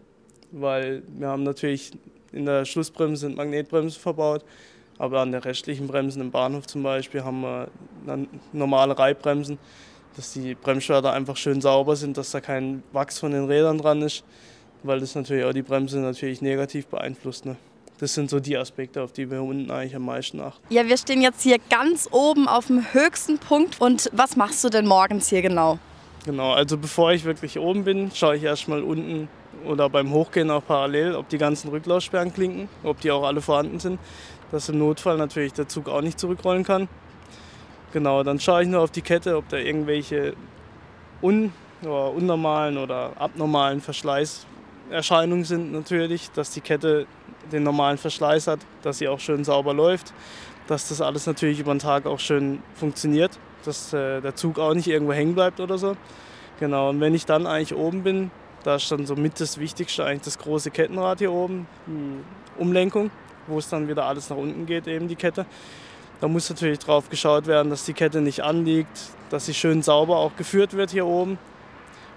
weil wir haben natürlich in der Schlussbremse sind Magnetbremsen verbaut, aber an der restlichen Bremsen im Bahnhof zum Beispiel haben wir dann normale Reibbremsen, dass die Bremsschwerter einfach schön sauber sind, dass da kein Wachs von den Rädern dran ist, weil das natürlich auch die Bremse natürlich negativ beeinflusst. Ne? das sind so die Aspekte, auf die wir unten eigentlich am meisten achten. Ja, wir stehen jetzt hier ganz oben auf dem höchsten Punkt. Und was machst du denn morgens hier genau? Genau, also bevor ich wirklich oben bin, schaue ich erstmal unten oder beim Hochgehen auch parallel, ob die ganzen Rücklaufsperren klinken, ob die auch alle vorhanden sind, dass im Notfall natürlich der Zug auch nicht zurückrollen kann. Genau, dann schaue ich nur auf die Kette, ob da irgendwelche un oder unnormalen oder abnormalen Verschleißerscheinungen sind natürlich, dass die Kette den normalen Verschleiß hat, dass sie auch schön sauber läuft, dass das alles natürlich über den Tag auch schön funktioniert, dass äh, der Zug auch nicht irgendwo hängen bleibt oder so. Genau, und wenn ich dann eigentlich oben bin, da ist dann so mit das Wichtigste eigentlich das große Kettenrad hier oben, die Umlenkung, wo es dann wieder alles nach unten geht, eben die Kette. Da muss natürlich drauf geschaut werden, dass die Kette nicht anliegt, dass sie schön sauber auch geführt wird hier oben.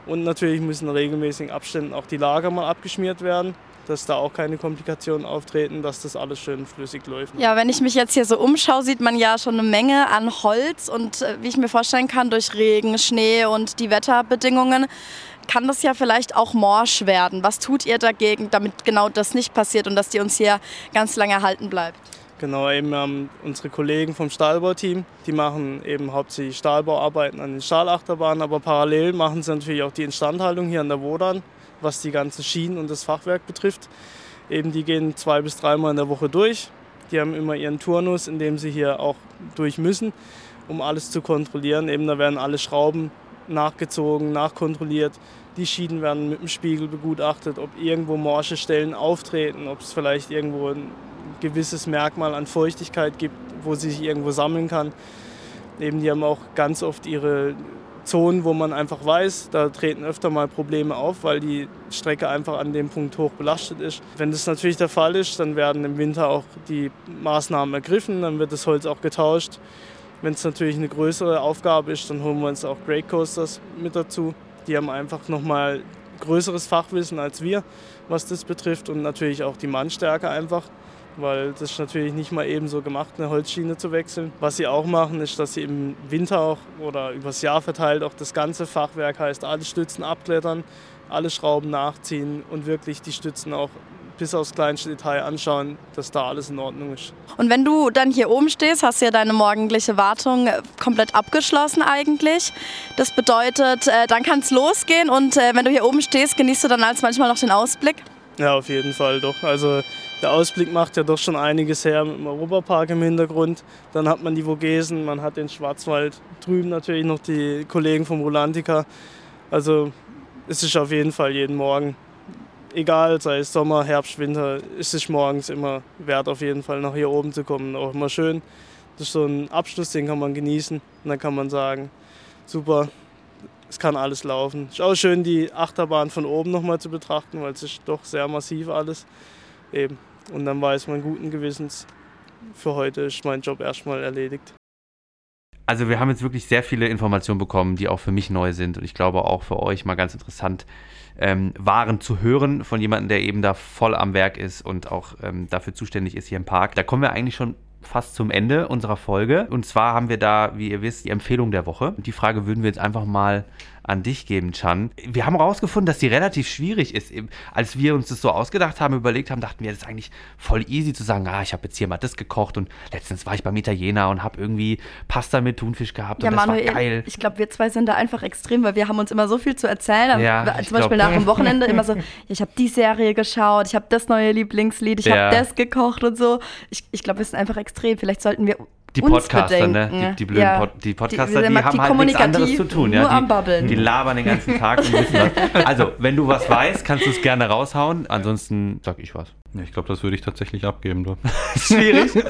Und natürlich müssen in regelmäßigen Abständen auch die Lager mal abgeschmiert werden, dass da auch keine Komplikationen auftreten, dass das alles schön flüssig läuft. Ja, wenn ich mich jetzt hier so umschaue, sieht man ja schon eine Menge an Holz und äh, wie ich mir vorstellen kann, durch Regen, Schnee und die Wetterbedingungen kann das ja vielleicht auch morsch werden. Was tut ihr dagegen, damit genau das nicht passiert und dass die uns hier ganz lange erhalten bleibt? Genau, eben ähm, unsere Kollegen vom Stahlbauteam, die machen eben hauptsächlich Stahlbauarbeiten an den Stahlachterbahnen, aber parallel machen sie natürlich auch die Instandhaltung hier an der Wodan was die ganzen Schienen und das Fachwerk betrifft. Eben die gehen zwei bis dreimal in der Woche durch. Die haben immer ihren Turnus, in dem sie hier auch durch müssen, um alles zu kontrollieren. Eben da werden alle Schrauben nachgezogen, nachkontrolliert. Die Schienen werden mit dem Spiegel begutachtet, ob irgendwo morsche Stellen auftreten, ob es vielleicht irgendwo gewisses Merkmal an Feuchtigkeit gibt, wo sie sich irgendwo sammeln kann. Eben die haben auch ganz oft ihre Zonen, wo man einfach weiß, da treten öfter mal Probleme auf, weil die Strecke einfach an dem Punkt hoch belastet ist. Wenn das natürlich der Fall ist, dann werden im Winter auch die Maßnahmen ergriffen, dann wird das Holz auch getauscht. Wenn es natürlich eine größere Aufgabe ist, dann holen wir uns auch Great Coasters mit dazu. Die haben einfach nochmal größeres Fachwissen als wir, was das betrifft und natürlich auch die Mannstärke einfach weil das ist natürlich nicht mal eben so gemacht, eine Holzschiene zu wechseln. Was sie auch machen, ist, dass sie im Winter auch oder übers Jahr verteilt auch das ganze Fachwerk heißt, alle Stützen abklettern, alle Schrauben nachziehen und wirklich die Stützen auch bis aufs kleinste Detail anschauen, dass da alles in Ordnung ist. Und wenn du dann hier oben stehst, hast du ja deine morgendliche Wartung komplett abgeschlossen eigentlich. Das bedeutet, äh, dann kann es losgehen und äh, wenn du hier oben stehst, genießt du dann als manchmal noch den Ausblick? Ja, auf jeden Fall doch. Also der Ausblick macht ja doch schon einiges her mit dem Europapark im Hintergrund. Dann hat man die Vogesen, man hat den Schwarzwald, drüben natürlich noch die Kollegen vom Rolantica. Also es ist auf jeden Fall jeden Morgen, egal sei es Sommer, Herbst, Winter, ist es morgens immer wert, auf jeden Fall nach hier oben zu kommen. Auch immer schön. Das ist so ein Abschluss, den kann man genießen. Und dann kann man sagen, super, es kann alles laufen. Es ist auch schön, die Achterbahn von oben nochmal zu betrachten, weil es ist doch sehr massiv alles. Eben. Und dann weiß man guten Gewissens, für heute ist mein Job erstmal erledigt. Also wir haben jetzt wirklich sehr viele Informationen bekommen, die auch für mich neu sind und ich glaube auch für euch mal ganz interessant ähm, waren zu hören von jemandem, der eben da voll am Werk ist und auch ähm, dafür zuständig ist hier im Park. Da kommen wir eigentlich schon fast zum Ende unserer Folge. Und zwar haben wir da, wie ihr wisst, die Empfehlung der Woche. Die Frage würden wir jetzt einfach mal an dich geben, Chan. Wir haben herausgefunden, dass die relativ schwierig ist. Als wir uns das so ausgedacht haben, überlegt haben, dachten wir, das ist eigentlich voll easy zu sagen, ah, ich habe jetzt hier mal das gekocht und letztens war ich beim Italiener und habe irgendwie Pasta mit Thunfisch gehabt ja, und das Manuel, war geil. Ich glaube, wir zwei sind da einfach extrem, weil wir haben uns immer so viel zu erzählen. Ja, zum Beispiel glaub- nach dem Wochenende immer so, ja, ich habe die Serie geschaut, ich habe das neue Lieblingslied, ich Ja. habe das gekocht und so. Ich, ich glaube, wir sind einfach extrem. Vielleicht sollten wir Die Podcaster, ne? bedenken. Die, die blöden Ja. Pod die Podcaster, die- die, die haben halt nichts anderes zu tun. Ja? die. Die labern den ganzen Tag und wissen was. Also, wenn du was weißt, kannst du es gerne raushauen. Ansonsten sag ich was. Ich glaube, das würde ich tatsächlich abgeben. Du. Schwierig.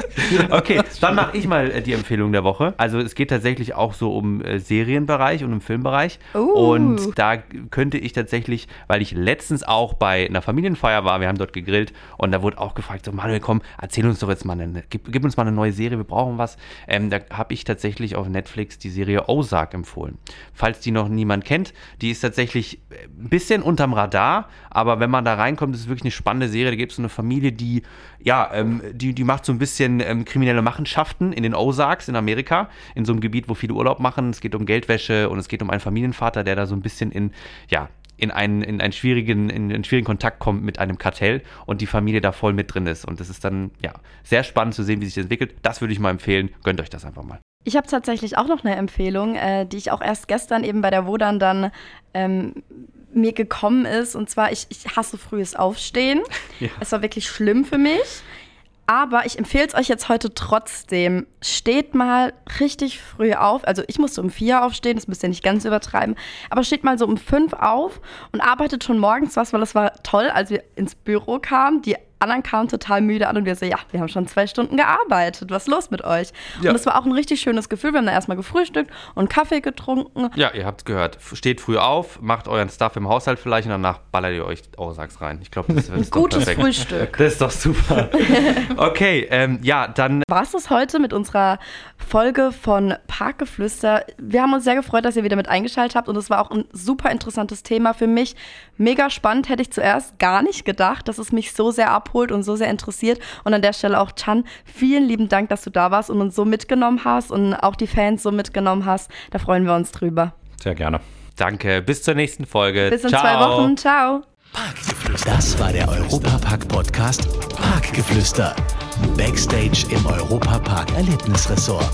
Okay, dann mache ich mal äh, die Empfehlung der Woche. Also es geht tatsächlich auch so um äh, Serienbereich und um Filmbereich. Uh. Und da könnte ich tatsächlich, weil ich letztens auch bei einer Familienfeier war, wir haben dort gegrillt und da wurde auch gefragt, so Manuel, komm, erzähl uns doch jetzt mal, eine, gib, gib uns mal eine neue Serie, wir brauchen was. Ähm, da habe ich tatsächlich auf Netflix die Serie Ozark empfohlen. Falls die noch niemand kennt, die ist tatsächlich äh, ein bisschen unterm Radar, aber wenn man da reinkommt, ist es wirklich eine spannende Serie. Da gibt es so eine Familie, die, ja, ähm, die, die macht so ein bisschen ähm, kriminelle Machenschaften in den Ozarks in Amerika, in so einem Gebiet, wo viele Urlaub machen. Es geht um Geldwäsche und es geht um einen Familienvater, der da so ein bisschen in, ja, in einen, in einen schwierigen, in einen schwierigen Kontakt kommt mit einem Kartell und die Familie da voll mit drin ist. Und das ist dann, ja, sehr spannend zu sehen, wie sich das entwickelt. Das würde ich mal empfehlen. Gönnt euch das einfach mal. Ich habe tatsächlich auch noch eine Empfehlung, äh, die ich auch erst gestern eben bei der Wodan dann ähm, mir gekommen ist. Und zwar, ich, ich hasse frühes Aufstehen. Ja. Es war wirklich schlimm für mich. Aber ich empfehle es euch jetzt heute trotzdem. Steht mal richtig früh auf. Also ich musste um vier aufstehen, das müsst ihr nicht ganz übertreiben. Aber steht mal so um fünf auf und arbeitet schon morgens was, weil das war toll, als wir ins Büro kamen. Die anderen kamen total müde an und wir so, ja, wir haben schon zwei Stunden gearbeitet. Was ist los mit euch? Ja. Und es war auch ein richtig schönes Gefühl. Wir haben dann erstmal gefrühstückt und Kaffee getrunken. Ja, ihr habt es gehört. Steht früh auf, macht euren Stuff im Haushalt vielleicht und danach ballert ihr euch Ozarks rein. Ich glaube, das ist Gutes perfekt. Frühstück. Das ist doch super. Okay, ähm, ja, dann war es das heute mit unserer Folge von Parkgeflüster. Wir haben uns sehr gefreut, dass ihr wieder mit eingeschaltet habt und es war auch ein super interessantes Thema für mich. Mega spannend, hätte ich zuerst gar nicht gedacht, dass es mich so sehr abholt und so sehr interessiert. Und an der Stelle auch Chan, vielen lieben Dank, dass du da warst und uns so mitgenommen hast und auch die Fans so mitgenommen hast. Da freuen wir uns drüber. Sehr gerne. danke. Bis zur nächsten Folge. Bis in Ciao. zwei Wochen. Ciao. Parkgeflüster. Das war der Europapark-Podcast Parkgeflüster. Backstage im Europapark Erlebnisresort.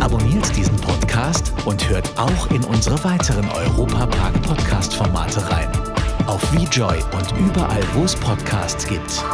Abonniert diesen Podcast und hört auch in unsere weiteren Europapark-Podcast-Formate rein. Auf VJoy und überall, wo es Podcasts gibt.